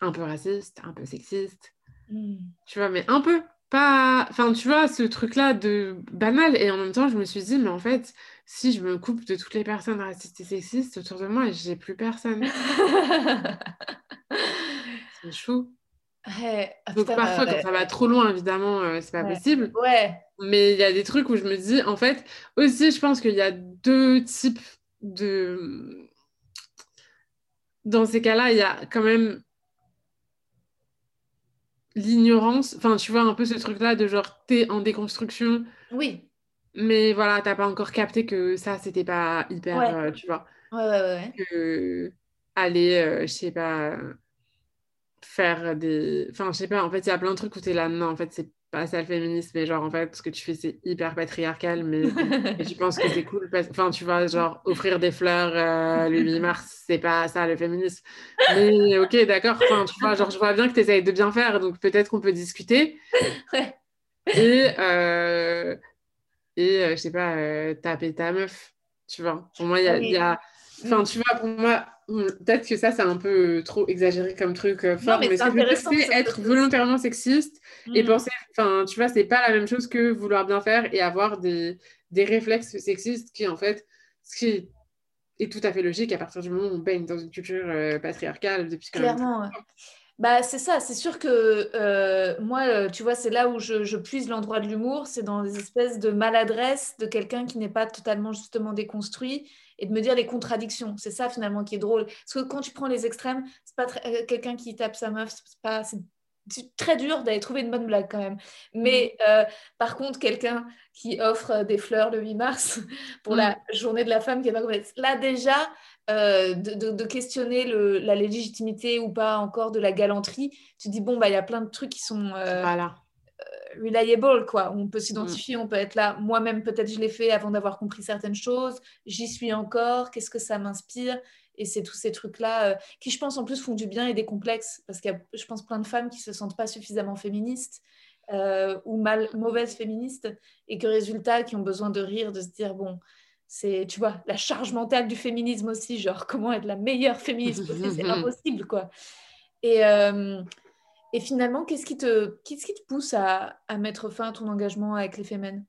un peu racistes, un peu sexistes. Mm. Tu vois, mais un peu. pas. Enfin, tu vois, ce truc-là de banal. Et en même temps, je me suis dit, mais en fait, si je me coupe de toutes les personnes racistes et sexistes autour de moi, j'ai plus personne. c'est chaud. Ouais. Ah, Donc putain, parfois, quand ça va trop loin, évidemment, euh, c'est pas Ouais. possible. Ouais. Mais il y a des trucs où je me dis, en fait, aussi, je pense qu'il y a deux types de. Dans ces cas-là, il y a quand même l'ignorance. Enfin, tu vois, un peu ce truc-là de genre, t'es en déconstruction, Oui. Mais voilà, t'as pas encore capté que ça, c'était pas hyper, Ouais. euh, tu vois, Ouais, ouais, ouais. que aller, euh, je sais pas, faire des. Enfin, je sais pas, en fait, il y a plein de trucs où t'es là, non, en fait, c'est pas ça le féminisme, mais genre, en fait, ce que tu fais, c'est hyper patriarcal, mais. Et tu penses que c'est cool parce... Enfin, tu vois, genre, offrir des fleurs euh, le 8 mars, c'est pas ça le féminisme. Mais ok, d'accord. Enfin, tu vois, genre, je vois bien que tu essayes de bien faire, donc peut-être qu'on peut discuter. Ouais. Et, euh, et euh, je sais pas, euh, taper ta meuf, tu vois. Pour moi, il y a. Y Enfin, tu vois, pour moi, hum, peut-être que ça, c'est un peu trop exagéré comme truc euh, fort, mais mais, c'est ce être volontairement sexiste et Mm. penser, enfin, tu vois, c'est pas la même chose que vouloir bien faire et avoir des, des réflexes sexistes qui, en fait, ce qui est tout à fait logique à partir du moment où on baigne dans une culture euh, patriarcale depuis quand même. Clairement. ouais. Bah, c'est ça, c'est sûr que euh, moi, euh, tu vois, c'est là où je, je puise l'endroit de l'humour, c'est dans des espèces de maladresse de quelqu'un qui n'est pas totalement justement déconstruit et de me dire les contradictions. C'est ça finalement qui est drôle. Parce que quand tu prends les extrêmes, c'est pas euh, quelqu'un qui tape sa meuf, c'est pas, c'est très dur d'aller trouver une bonne blague quand même. Mais euh, par contre, quelqu'un qui offre des fleurs le 8 mars pour la journée de la femme qui est pas complète. Là déjà, euh, de, de- de questionner le- la légitimité ou pas encore de la galanterie, tu dis bon bah il y a plein de trucs qui sont euh, Voilà. reliable quoi. On peut s'identifier, on peut être là. Moi-même peut-être je l'ai fait avant d'avoir compris certaines choses. J'y suis encore. Qu'est-ce que ça m'inspire? Et c'est tous ces trucs là qui je pense en plus font du bien et des complexes parce qu'il y a je pense plein de femmes qui se sentent pas suffisamment féministes. euh, ou mal, mauvaises féministes et que résultat qui ont besoin de rire, de se dire bon, c'est, tu vois, la charge mentale du féminisme aussi, genre comment être la meilleure féministe possible, c'est impossible, quoi. Et, euh, et finalement, qu'est-ce qui te, qu'est-ce qui te pousse à, à mettre fin à ton engagement avec les fémènes?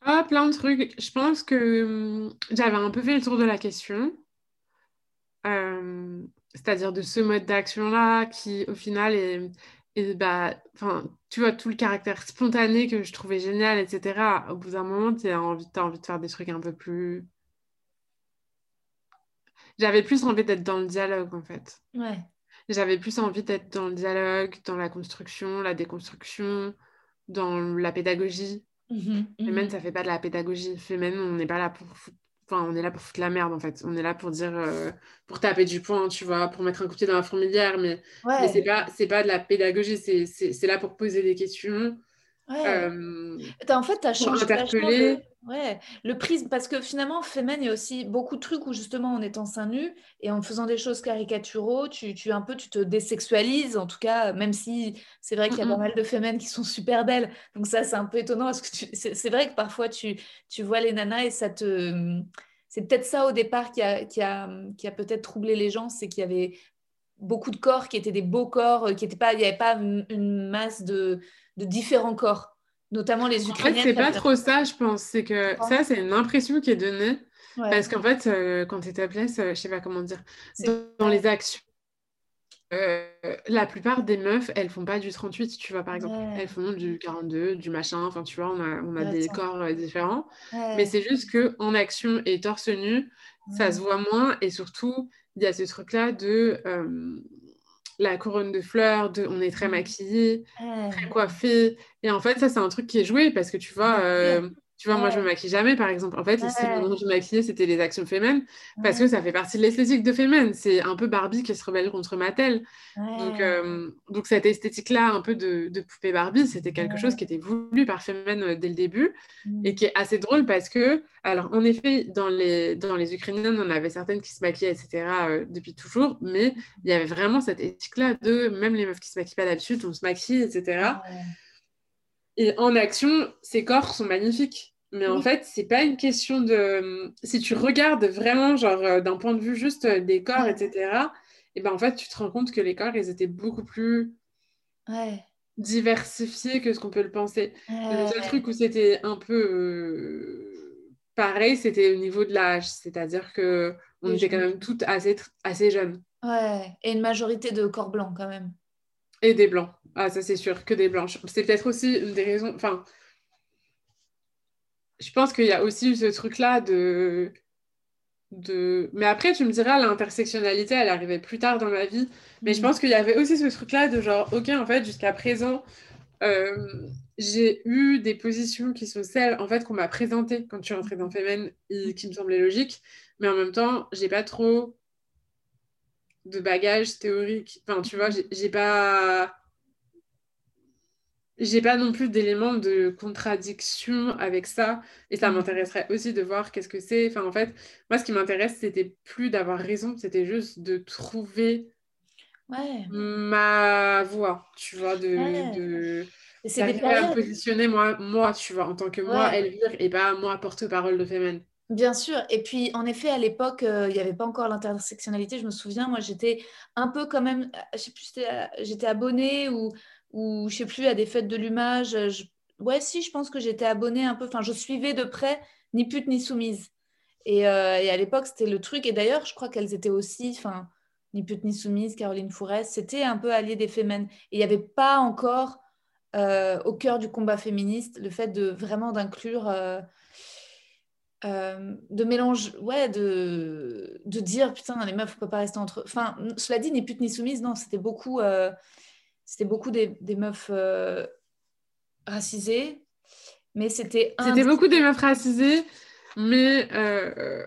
Ah, plein de trucs. Je pense que hum, j'avais un peu fait le tour de la question. Euh, c'est-à-dire de ce mode d'action-là qui, au final, est, est, bah, enfin, tu vois, tout le caractère spontané que je trouvais génial, etc. Au bout d'un moment, tu as envie, t'as envie de faire des trucs un peu plus... J'avais plus envie d'être dans le dialogue, en fait. Ouais. J'avais plus envie d'être dans le dialogue, dans la construction, la déconstruction, dans la pédagogie. Mhm, Femen, mhm. ça fait pas de la pédagogie. Femen, on n'est pas là pour foutre... Enfin, on est là pour foutre la merde, en fait. On est là pour dire... euh, pour taper du poing, tu vois, pour mettre un coup de pied dans la fourmilière, mais, c'est pas, c'est pas de la pédagogie, c'est, c'est, c'est là pour poser des questions, ouais. euh, T'as- en fait, tu as changé interpeller. Ouais, le prisme. Parce que finalement, Femen, il y a aussi beaucoup de trucs où justement, en étant seins nus et en faisant des choses caricaturaux, tu, tu, un peu, tu te désexualises, en tout cas, même si c'est vrai qu'il y a Mm, pas mm. mal de Femen qui sont super belles. Donc ça, c'est un peu étonnant. Parce que tu- c'est vrai que parfois, tu, tu vois les nanas et ça te... C'est peut-être ça au départ qui a, qui a, qui a peut-être troublé les gens, c'est qu'il y avait beaucoup de corps qui étaient des beaux corps, euh, qui étaient pas, il n'y avait pas une, une masse de, de différents corps, notamment les En fait, c'est pas trop ça, je pense. C'est que ça, c'est une impression qui est donnée. Ouais. Parce qu'en fait, euh, quand tu es topless, euh, je sais pas comment dire, dans, dans les actions, euh, la plupart des meufs, elles font pas du 38, tu vois, par exemple. Ouais. Elles font du 42, du machin, enfin, tu vois, on a, on a des corps euh, différents. Ouais. Mais c'est juste que en action et torse nu, ça se voit moins. Et surtout, il y a ce truc-là de la couronne de fleurs, de on est très Mhm. maquillé, très coiffé. Et en fait, ça, c'est un truc qui est joué parce que tu vois, euh, tu vois, moi, je me maquille jamais, par exemple. En fait, Ouais. où je me maquillais, c'était les actions féminines parce Ouais. que ça fait partie de l'esthétique de Femen. C'est un peu Barbie qui se rebelle contre Mattel. Donc, euh, donc cette esthétique-là, un peu de, de poupée Barbie, c'était quelque chose qui était voulu par Femen euh, dès le début et qui est assez drôle parce que, alors en effet, dans les, dans les Ukrainiennes, on avait certaines qui se maquillaient, etc., euh, depuis toujours, mais il y avait vraiment cette éthique-là de même les meufs qui se maquillent pas d'habitude, on se maquille, etc. Et en action, ces corps sont magnifiques. Mais en fait, c'est pas une question de. Si tu regardes vraiment, genre, euh, d'un point de vue juste euh, des corps, etc., et ben en fait, tu te rends compte que les corps, ils étaient beaucoup plus Ouais. diversifié que ce qu'on peut le penser. Le seul truc où c'était un peu euh, pareil, c'était au niveau de l'âge. C'est-à-dire que on était quand même toutes assez, assez jeunes. Ouais, et une majorité de corps blancs quand même. Et des blancs. Ah, ça c'est sûr, que des blanches. C'est peut-être aussi une des raisons. Enfin, je pense qu'il y a aussi ce truc-là de de... Mais après, tu me diras, l'intersectionnalité, elle arrivait plus tard dans ma vie. Mais je mm. pense qu'il y avait aussi ce truc-là de genre, ok, en fait, jusqu'à présent, euh, j'ai eu des positions qui sont celles, en fait, qu'on m'a présentées quand je suis rentrée dans Femen et qui me semblaient logiques. Mais en même temps, j'ai pas trop de bagages théoriques. Enfin, tu vois, j'ai pas j'ai pas non plus d'éléments de contradiction avec ça. Et ça mm. m'intéresserait aussi de voir qu'est-ce que c'est. Enfin en fait moi ce qui m'intéresse c'était plus d'avoir raison. C'était juste de trouver ma voix tu vois de, de... à me positionner moi moi tu vois en tant que moi Elvire et pas moi porte-parole de Femen Bien sûr. Et puis, en effet, à l'époque, euh, il n'y avait pas encore l'intersectionnalité. Je me souviens, moi, j'étais un peu quand même, je sais plus, j'étais abonnée ou ou je sais plus, à des fêtes de l'humage. Ouais, si, je pense que j'étais abonnée un peu, enfin, je suivais de près Ni pute ni soumise. Et, euh, à l'époque, c'était le truc. Et d'ailleurs, je crois qu'elles étaient aussi, enfin, Ni pute ni soumise, Caroline Fourès, c'était un peu allié des fémènes. Et il n'y avait pas encore euh, au cœur du combat féministe le fait de vraiment d'inclure. Euh, de mélange, ouais, de, de dire putain, les meufs, ne peuvent pas rester entre. Enfin, cela dit, ni pute ni soumise, non, c'était beaucoup c'était beaucoup des, meufs euh, racisées, mais c'était... C'était beaucoup des meufs racisées, mais... Euh,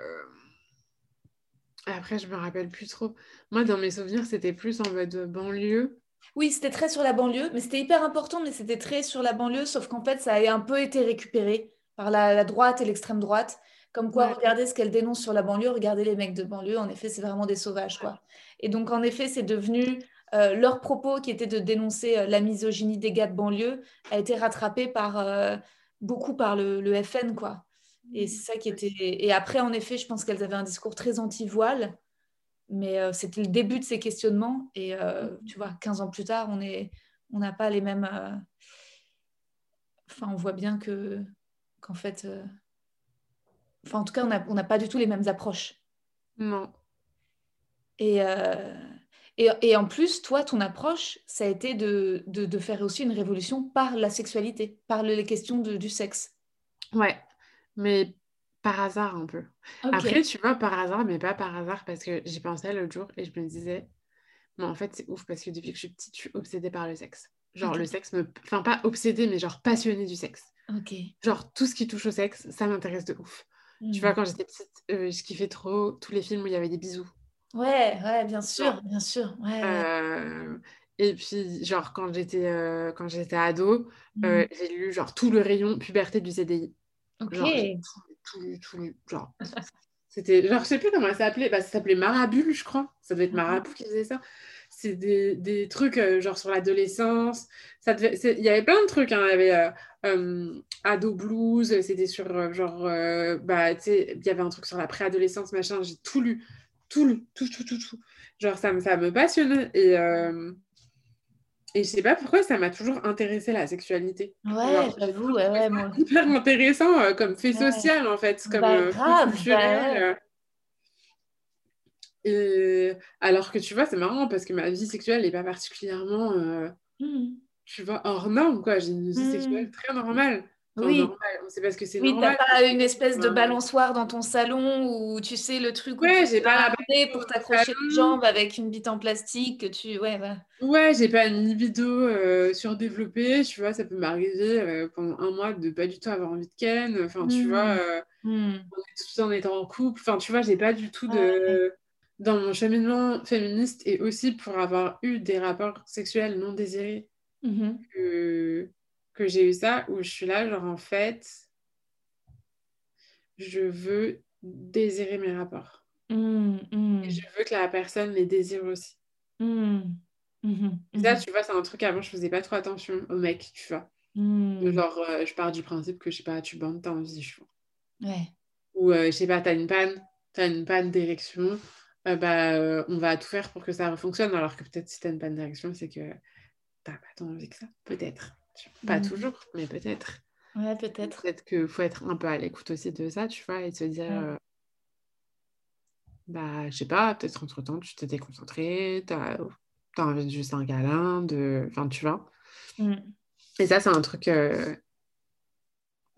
après, je me rappelle plus trop. Moi, dans mes souvenirs, c'était plus en mode banlieue. Oui, c'était très sur la banlieue, mais c'était hyper important, mais c'était très sur la banlieue, sauf qu'en fait, ça a un peu été récupéré par la, droite et l'extrême droite. Comme quoi, regardez ce qu'elle dénonce sur la banlieue, regardez les mecs de banlieue, en effet, c'est vraiment des sauvages, quoi. Et donc, en effet, c'est devenu euh, leur propos qui était de dénoncer euh, la misogynie des gars de banlieue a été rattrapé par euh, beaucoup par le, FN quoi. Et mmh. c'est ça qui était. Et après, en effet, je pense qu'elles avaient un discours très anti-voile, mais c'était le début de ces questionnements. Et tu vois, 15 ans plus tard, on est, on n'a pas les mêmes. Enfin, on voit bien que qu'en fait, enfin, en tout cas, on n'a pas du tout les mêmes approches. Non. Et et, en plus, toi, ton approche, ça a été de, de, faire aussi une révolution par la sexualité, par les questions du sexe. Ouais, mais par hasard un peu. Après, tu vois, par hasard, mais pas par hasard, parce que j'y pensais l'autre jour et je me disais, mais en fait, c'est ouf, parce que depuis que je suis petite, je suis obsédée par le sexe. Genre, le sexe me. Enfin, pas obsédée, mais genre passionnée du sexe. Ok. Genre, tout ce qui touche au sexe, ça m'intéresse de ouf. Tu vois, hmm. quand j'étais petite, euh, je kiffais trop tous les films où il y avait des bisous. Ouais, ouais, bien sûr, bien sûr. Ouais, euh, et puis, genre, quand j'étais euh, quand j'étais ado, euh, mmh. j'ai lu genre tout le rayon puberté du CDI. Ok. Genre, tout, tout, genre, c'était, genre, je sais plus comment ça s'appelait. Bah, ça s'appelait Marabule, je crois. Ça devait être mmh Marabou qui faisait ça. C'est des, des trucs genre sur l'adolescence. Ça il y avait plein de trucs. Hein. Il y avait ado blues. C'était sur genre, bah, tu sais, il y avait un truc sur la préadolescence, machin. J'ai tout lu tout, tout, tout, tout, tout. Genre, ça me, ça me passionne. Et, euh, et je sais pas pourquoi ça m'a toujours intéressé la sexualité. Ouais, j'avoue, ouais, ouais. Moi. Hyper intéressant euh, comme fait social, en fait. Comme bah, euh, grave, culturel. Et alors que tu vois, c'est marrant parce que ma vie sexuelle n'est pas particulièrement, mmh. tu vois, hors norme, quoi. J'ai une vie mmh. sexuelle très normale oui. C'est parce que c'est oui, normal. t'as pas une espèce de balançoire dans ton salon où tu sais le truc ouais, j'ai pas la pour t'accrocher les jambes avec une bite en plastique que tu ouais bah. ouais j'ai pas une libido euh, surdéveloppée tu vois ça peut m'arriver euh, pendant un mois de pas du tout avoir envie de ken enfin tu vois euh, mmh. tout en étant en couple enfin tu vois j'ai pas du tout de dans mon cheminement féministe et aussi pour avoir eu des rapports sexuels non désirés mmh que que j'ai eu ça où je suis là, genre en fait, je veux désirer mes rapports. Mmh, mmh. Et je veux que la personne les désire aussi. Mmh, ça, tu vois, c'est un truc avant, je faisais pas trop attention aux mecs, tu vois. Genre, euh, je pars du principe que, je sais pas, tu bandes, t'as envie, je vois. Ouais. Ou, euh, je sais pas, t'as une panne, t'as une panne d'érection, euh, bah, on va tout faire pour que ça fonctionne, alors que peut-être si t'as une panne d'érection, c'est que t'as pas tant envie que ça. Peut-être. Pas Mm. toujours, mais peut-être. Ouais, peut-être. Peut-être qu'il faut être un peu à l'écoute aussi de ça, tu vois, et se dire, euh, bah, je sais pas, peut-être entre-temps, tu t'es déconcentré, t'as as envie de juste un câlin, de... Enfin, tu vois. Mm. Et ça, c'est un truc... euh,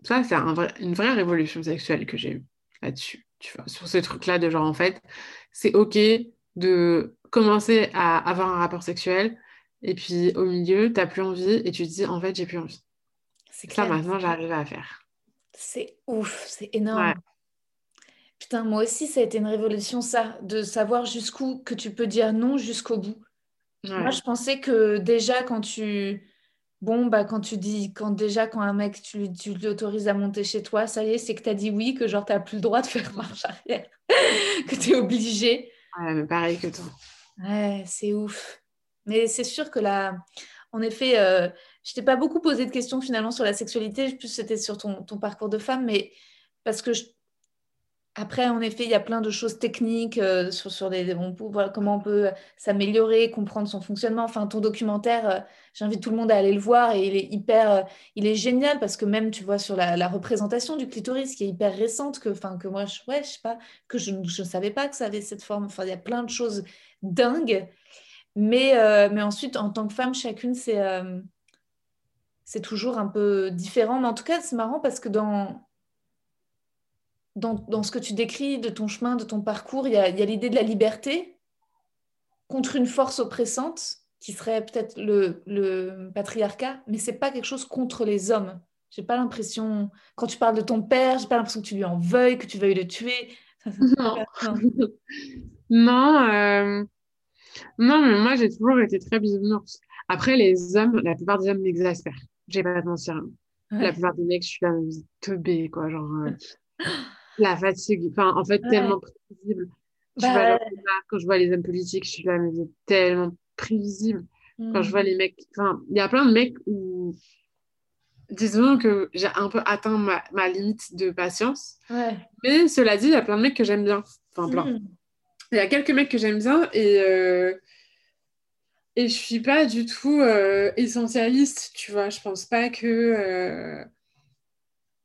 Ça, c'est un vrai- une vraie révolution sexuelle que j'ai eue là-dessus, tu vois, sur ce truc-là de genre, en fait, c'est OK de commencer à avoir un rapport sexuel, et puis au milieu, t'as plus envie, et tu te dis, en fait, j'ai plus envie. C'est Ça, maintenant, j'arrive à faire. C'est ouf, c'est énorme. Ouais. Putain, moi aussi, ça a été une révolution, ça, de savoir jusqu'où que tu peux dire non jusqu'au bout. Ouais. Moi, je pensais que déjà, quand tu... Bon, bah, quand tu dis... Quand déjà, quand un mec, tu, lui- tu l'autorises à monter chez toi, ça y est, c'est que t'as dit oui, que genre, t'as plus le droit de faire marche arrière. Que t'es obligé. Ouais, mais pareil que toi. Ouais, c'est ouf. Mais c'est sûr que là, en effet, euh, je t'ai pas beaucoup posé de questions finalement sur la sexualité, plus c'était sur ton, ton parcours de femme, mais parce que je- après, en effet, il y a plein de choses techniques euh, sur, sur des, on peut- voilà, comment on peut s'améliorer, comprendre son fonctionnement. Enfin, ton documentaire, euh, j'invite tout le monde à aller le voir et il est hyper, euh, il est génial parce que même, tu vois, sur la, représentation du clitoris qui est hyper récente, que, enfin, que moi, je, ouais, je sais pas, que je ne savais pas que ça avait cette forme. Enfin, il y a plein de choses dingues. Mais, mais ensuite, en tant que femme, chacune, c'est c'est toujours un peu différent. Mais en tout cas, c'est marrant parce que dans, dans, dans ce que tu décris de ton chemin, de ton parcours, il y a, l'idée de la liberté contre une force oppressante qui serait peut-être le, le patriarcat, mais c'est pas quelque chose contre les hommes. J'ai pas l'impression, quand tu parles de ton père, j'ai pas l'impression que tu lui en veuilles, que tu veuilles le tuer. Non. Non. Non, euh, non, mais moi, j'ai toujours été très bisounours. Après, les hommes, la plupart des hommes m'exaspèrent. J'ai pas mentir. hein. La plupart des mecs, je suis là, mais teubé, quoi. Genre, euh, la fatigue. Enfin, en fait, Ouais. tellement prévisible. Bah, vois, quand je vois les hommes politiques, je suis là, mais tellement prévisible. Quand je vois hmm. les mecs, enfin, il y a plein de mecs où, disons que j'ai un peu atteint ma, ma limite de patience. Ouais. Mais cela dit, il y a plein de mecs que j'aime bien. Enfin, plein. Hmm. Il y a quelques mecs que j'aime bien et, euh, et je suis pas du tout euh, essentialiste, tu vois. Je pense pas que. euh,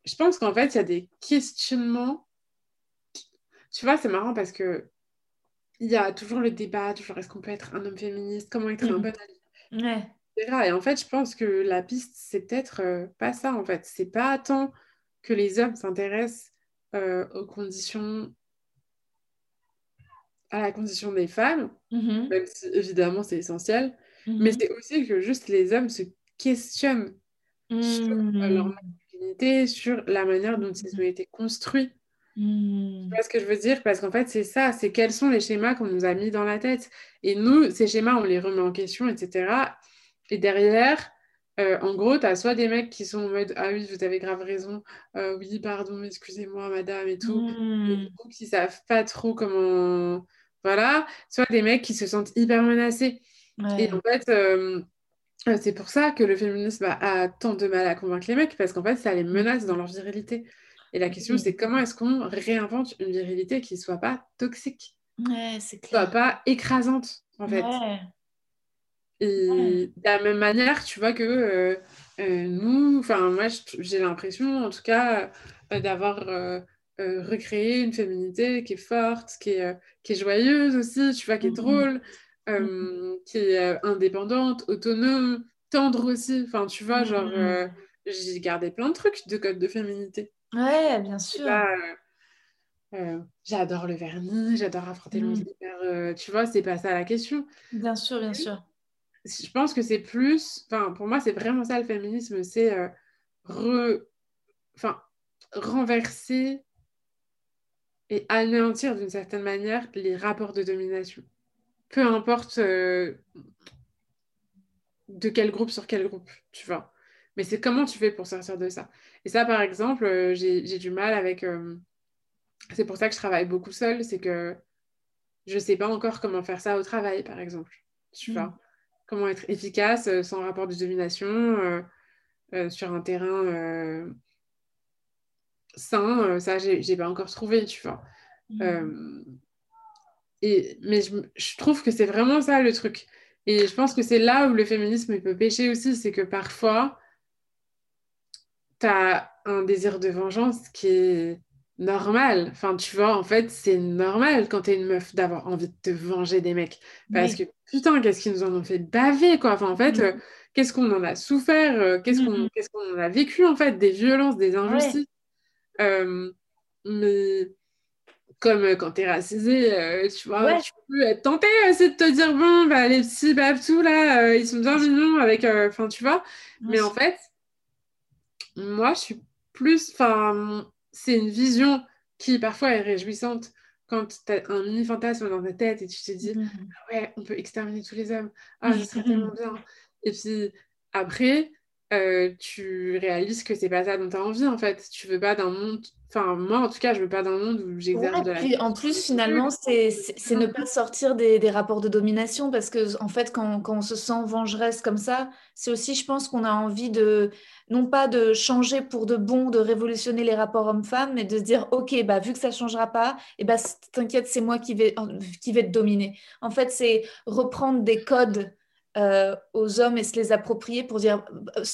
Je pense qu'en fait, il y a des questionnements. Tu vois, c'est marrant parce que il y a toujours le débat, toujours est-ce qu'on peut être un homme féministe, comment être un Mhm. bon Ouais. etc. Et en fait, je pense que la piste, c'est peut-être euh, pas ça, en fait. C'est pas tant que les hommes s'intéressent euh, aux conditions, à la condition des femmes, Mhm. même si évidemment c'est essentiel, Mhm. mais c'est aussi que juste les hommes se questionnent sur euh, leur Mhm. masculinité, sur la manière dont ils ont été construits. Mhm. Tu vois ce que je veux dire? Parce qu'en fait, c'est ça, c'est quels sont les schémas qu'on nous a mis dans la tête. Et nous, ces schémas, on les remet en question, etc. Et derrière, euh, en gros, tu as soit des mecs qui sont en mode Ah oui, vous avez grave raison, Euh, oui, pardon, excusez-moi, madame, et tout. Et du coup, qui savent pas trop comment. Voilà. Soit des mecs qui se sentent hyper menacés. Et en fait, euh, c'est pour ça que le féminisme a, a tant de mal à convaincre les mecs, parce qu'en fait, ça les menace dans leur virilité. Et la question, Oui. c'est comment est-ce qu'on réinvente une virilité qui soit pas toxique, Ouais, c'est qui soit clair. pas écrasante, en fait. Ouais. Et de la même manière, tu vois que euh, euh, nous, enfin, moi, j'ai l'impression, en tout cas, euh, d'avoir recréé une féminité qui est forte, qui est, qui est joyeuse aussi, tu vois, qui est Mhm. drôle, euh, qui est indépendante, autonome, tendre aussi. Enfin, tu vois, genre, Mhm. euh, j'ai gardé plein de trucs de code de féminité. Ouais, bien sûr. euh, euh, j'adore le vernis, j'adore affronter hyper, euh, tu vois, c'est pas ça la question. Bien sûr, bien sûr. Je pense que c'est plus, enfin, pour moi, c'est vraiment ça le féminisme, c'est euh, re- enfin, renverser et anéantir d'une certaine manière les rapports de domination. Peu importe de quel groupe sur quel groupe, tu vois. Mais c'est comment tu fais pour sortir de ça? Et ça, par exemple, euh, j'ai du mal avec... euh, C'est pour ça que je travaille beaucoup seule, c'est que je sais pas encore comment faire ça au travail, par exemple. Tu Mm. vois? Comment être efficace euh, sans rapport de domination euh, euh, sur un terrain sain, ça, j'ai pas encore trouvé, tu vois? Euh, et, mais je, je trouve que c'est vraiment ça le truc. Et je pense que c'est là où le féminisme peut pêcher aussi, c'est que parfois, tu as un désir de vengeance qui est normal. Enfin, tu vois, en fait, c'est normal quand t'es une meuf d'avoir envie de te venger des mecs. Parce que, putain, qu'est-ce qu'ils nous en ont fait baver, quoi. Enfin, en fait, euh, qu'est-ce qu'on en a souffert, euh, qu'est-ce qu'on qu'est-ce qu'on en a vécu, en fait, des violences, des injustices. Euh, mais comme quand t'es racisé, tu vois, tu peux être tenté aussi de te dire, bon, bah, les petits babtous, là, ils sont bien mignons avec... Enfin, tu vois. Mais en fait, moi, je suis plus... Enfin c'est une vision qui parfois est réjouissante quand tu as un mini fantasme dans ta tête et tu te dis mm. ah ouais on peut exterminer tous les hommes. Ah ça serait tellement bien. Et puis après euh, tu réalises que c'est pas ça dont tu as envie en fait. Tu veux pas d'un monde enfin moi en tout cas je veux pas d'un monde où j'exerce de la en plus finalement c'est ne pas sortir des, des, rapports de domination parce que en fait quand, quand on se sent vengeresse comme ça c'est aussi je pense qu'on a envie de non pas de changer pour de bon, de révolutionner les rapports hommes-femmes, mais de se dire, OK, bah, vu que ça ne changera pas, et eh bah, t'inquiète, c'est moi qui vais, qui vais te dominer. En fait, c'est reprendre des codes euh, aux hommes et se les approprier pour dire,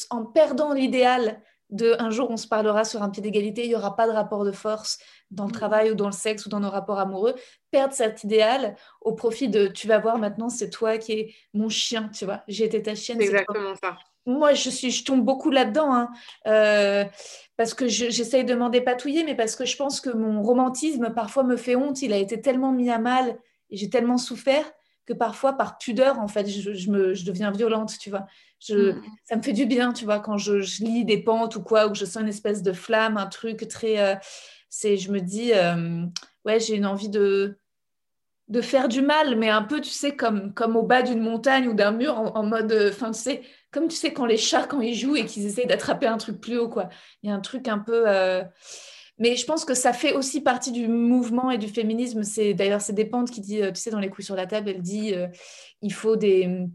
en perdant l'idéal de un jour on se parlera sur un pied d'égalité, il n'y aura pas de rapport de force dans le mmh. travail ou dans le sexe ou dans nos rapports amoureux, perdre cet idéal au profit de tu vas voir maintenant c'est toi qui es mon chien, tu vois, j'ai été ta chienne. C'est exactement ça moi, je, suis, je tombe beaucoup là-dedans, hein. euh, parce que j'essaye de m'en dépatouiller, mais parce que je pense que mon romantisme, parfois, me fait honte. Il a été tellement mis à mal et j'ai tellement souffert que parfois, par pudeur, en fait, je, me, je deviens violente, tu vois. Je, mm. Ça me fait du bien, tu vois, quand je, lis des pentes ou quoi, ou que je sens une espèce de flamme, un truc très... Euh, c'est, je me dis, euh, ouais, j'ai une envie de de faire du mal, mais un peu, tu sais, comme, comme au bas d'une montagne ou d'un mur, en, mode, enfin, tu sais, comme tu sais, quand les chats, quand ils jouent et qu'ils essayent d'attraper un truc plus haut, quoi. Il y a un truc un peu... Euh, mais je pense que ça fait aussi partie du mouvement et du féminisme. C'est D'ailleurs, c'est Despentes qui dit, euh, tu sais, dans Les couilles sur la table, elle dit, euh, il faut des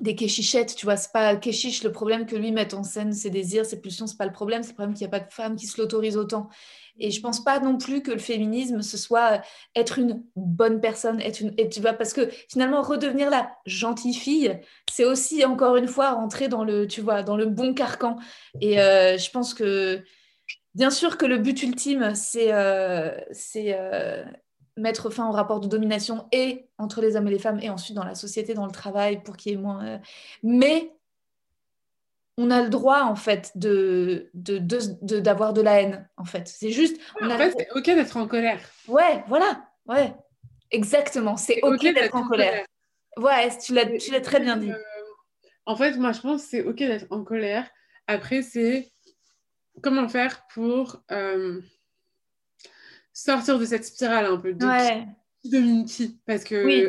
des kéchichettes, tu vois, c'est pas kéchiche le problème que lui mette en scène ses désirs, ses pulsions, c'est pas le problème, c'est le problème qu'il n'y a pas de femme qui se l'autorise autant. Et je pense pas non plus que le féminisme ce soit être une bonne personne, être une, et tu vois, parce que finalement redevenir la gentille fille, c'est aussi encore une fois rentrer dans le, tu vois, dans le bon carcan. Et euh, je pense que bien sûr que le but ultime, c'est, euh, euh, mettre fin au rapport de domination et entre les hommes et les femmes et ensuite dans la société, dans le travail pour qu'il y ait moins. Euh, mais on a le droit en fait de d'avoir de, de, la haine en fait. C'est juste. en fait, c'est ok d'être en colère. Ouais, voilà, ouais, exactement. C'est ok, d'être en colère. Ouais, tu l'as tu l'as très bien dit. En fait, moi je pense que c'est ok d'être en colère. Après, c'est comment faire pour euh, sortir de cette spirale un peu de ouais. qui parce que oui.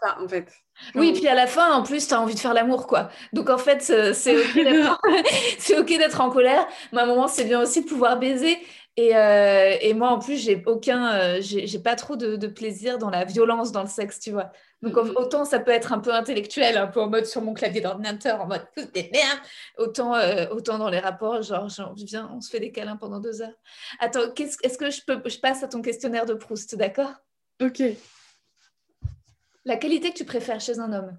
pas en fait. Oui, puis à la fin, en plus, tu as envie de faire l'amour, quoi. Donc, en fait, c'est OK d'être en colère, mais à un moment, c'est bien aussi de pouvoir baiser. Et, euh, et moi, en plus, j'ai aucun, euh, j'ai pas trop de, de, plaisir dans la violence dans le sexe, tu vois. Donc, autant ça peut être un peu intellectuel, un peu en mode sur mon clavier d'ordinateur, en mode des merdes, autant, euh, autant dans les rapports, genre, genre, viens, on se fait des câlins pendant deux heures. Attends, est-ce que je, peux, je passe à ton questionnaire de Proust, d'accord? Ok. La qualité que tu préfères chez un homme?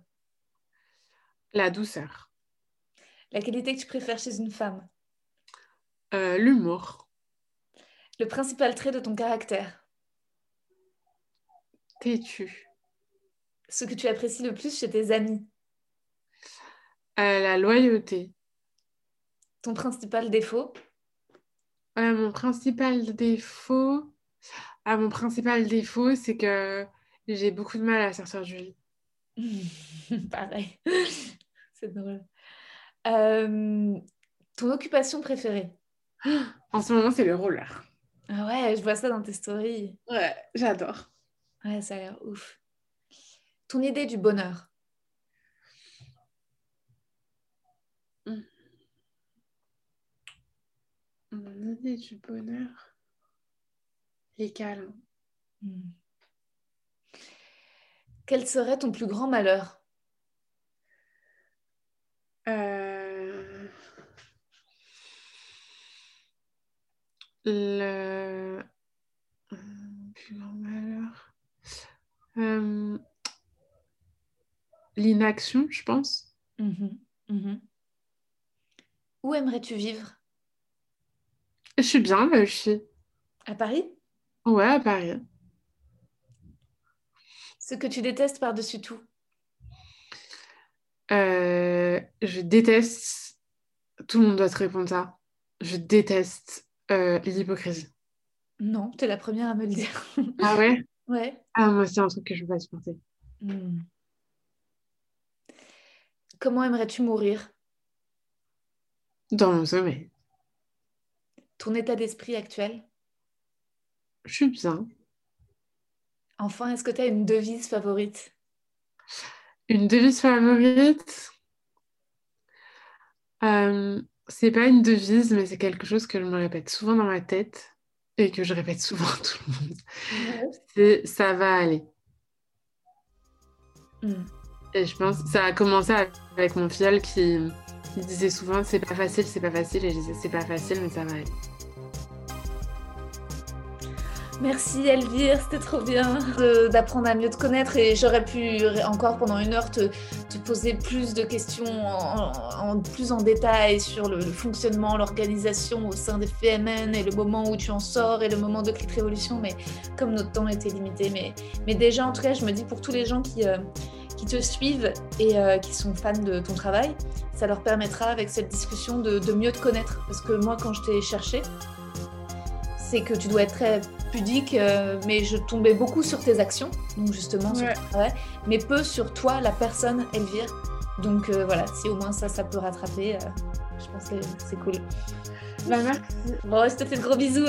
La douceur. La qualité que tu préfères chez une femme? L'humour. Le principal trait de ton caractère Têtu. Ce que tu apprécies le plus chez tes amis euh, La loyauté. Ton principal défaut euh, Mon principal défaut... Ah, mon principal défaut, c'est que j'ai beaucoup de mal à sortir du lit. Pareil. C'est drôle. Euh, ton occupation préférée En ce moment, c'est le roller. Ah ouais, je vois ça dans tes stories. Ouais, j'adore. Ouais, ça a l'air ouf. Ton idée du bonheur hmm. Mon idée du bonheur Les câlins. Hmm. Quel serait ton plus grand malheur? Euh... Le plus grand malheur. Euh, l'inaction, je pense. Mhm, mhm. Où aimerais-tu vivre? Je suis bien là, je suis. À Paris? Ouais, à Paris. Ce que tu détestes par-dessus tout? Euh, je déteste. Tout le monde doit te répondre ça. Je déteste euh, l'hypocrisie. Non, t'es la première à me le dire. Ah ouais? ouais. Ah, moi, c'est un truc que je peux pas supporter. Hmm. Comment aimerais-tu mourir? Dans mon sommeil. Ton état d'esprit actuel? Je suis bien. Enfin, est-ce que tu as une devise favorite? Une devise favorite? Euh, c'est pas une devise, mais c'est quelque chose que je me répète souvent dans ma tête et que je répète souvent à tout le monde. C'est ça va aller. Hmm. Et je pense ça a commencé avec mon filleul qui, qui disait souvent c'est pas facile, c'est pas facile. Et je disais c'est pas facile, mais ça va aller. Merci Elvire, c'était trop bien d'apprendre à mieux te connaître et j'aurais pu encore pendant une heure te, te poser plus de questions en, plus en détail sur le, fonctionnement, l'organisation au sein des FMN et le moment où tu en sors et le moment de Clit Révolution, mais comme notre temps était limité. Mais, mais déjà, en tout cas, je me dis pour tous les gens qui, euh, qui te suivent et euh, qui sont fans de ton travail, ça leur permettra avec cette discussion de mieux te connaître. Parce que moi, quand je t'ai cherché, c'est que tu dois être très pudique, euh, mais je tombais beaucoup sur tes actions, donc justement sur Ouais. ton travail, mais peu sur toi, la personne Elvire. Donc euh, voilà, si au moins ça, ça peut rattraper, euh, je pense que c'est cool. Bah, merci. Bon, je te fais de gros bisous.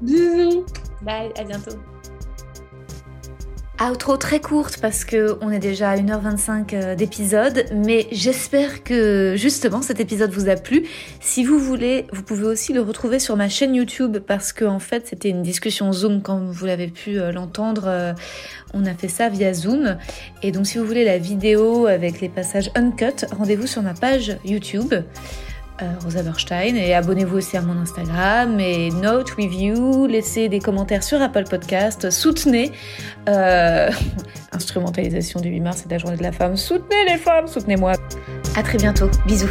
Bisous. Bye, à bientôt. Outro très courte parce que on est déjà à 1h25 euh, d'épisode, mais j'espère que justement cet épisode vous a plu. Si vous voulez, vous pouvez aussi le retrouver sur ma chaîne YouTube parce que en fait c'était une discussion Zoom comme vous l'avez pu euh, l'entendre. euh, On a fait ça via Zoom. Et donc si vous voulez la vidéo avec les passages uncut, rendez-vous sur ma page YouTube. Euh, Rosa Berstein et abonnez-vous aussi à mon Instagram et note, review, laissez des commentaires sur Apple Podcast, soutenez euh, instrumentalisation du 8 mars et de la journée de la femme, soutenez les femmes, soutenez-moi. À très bientôt, bisous.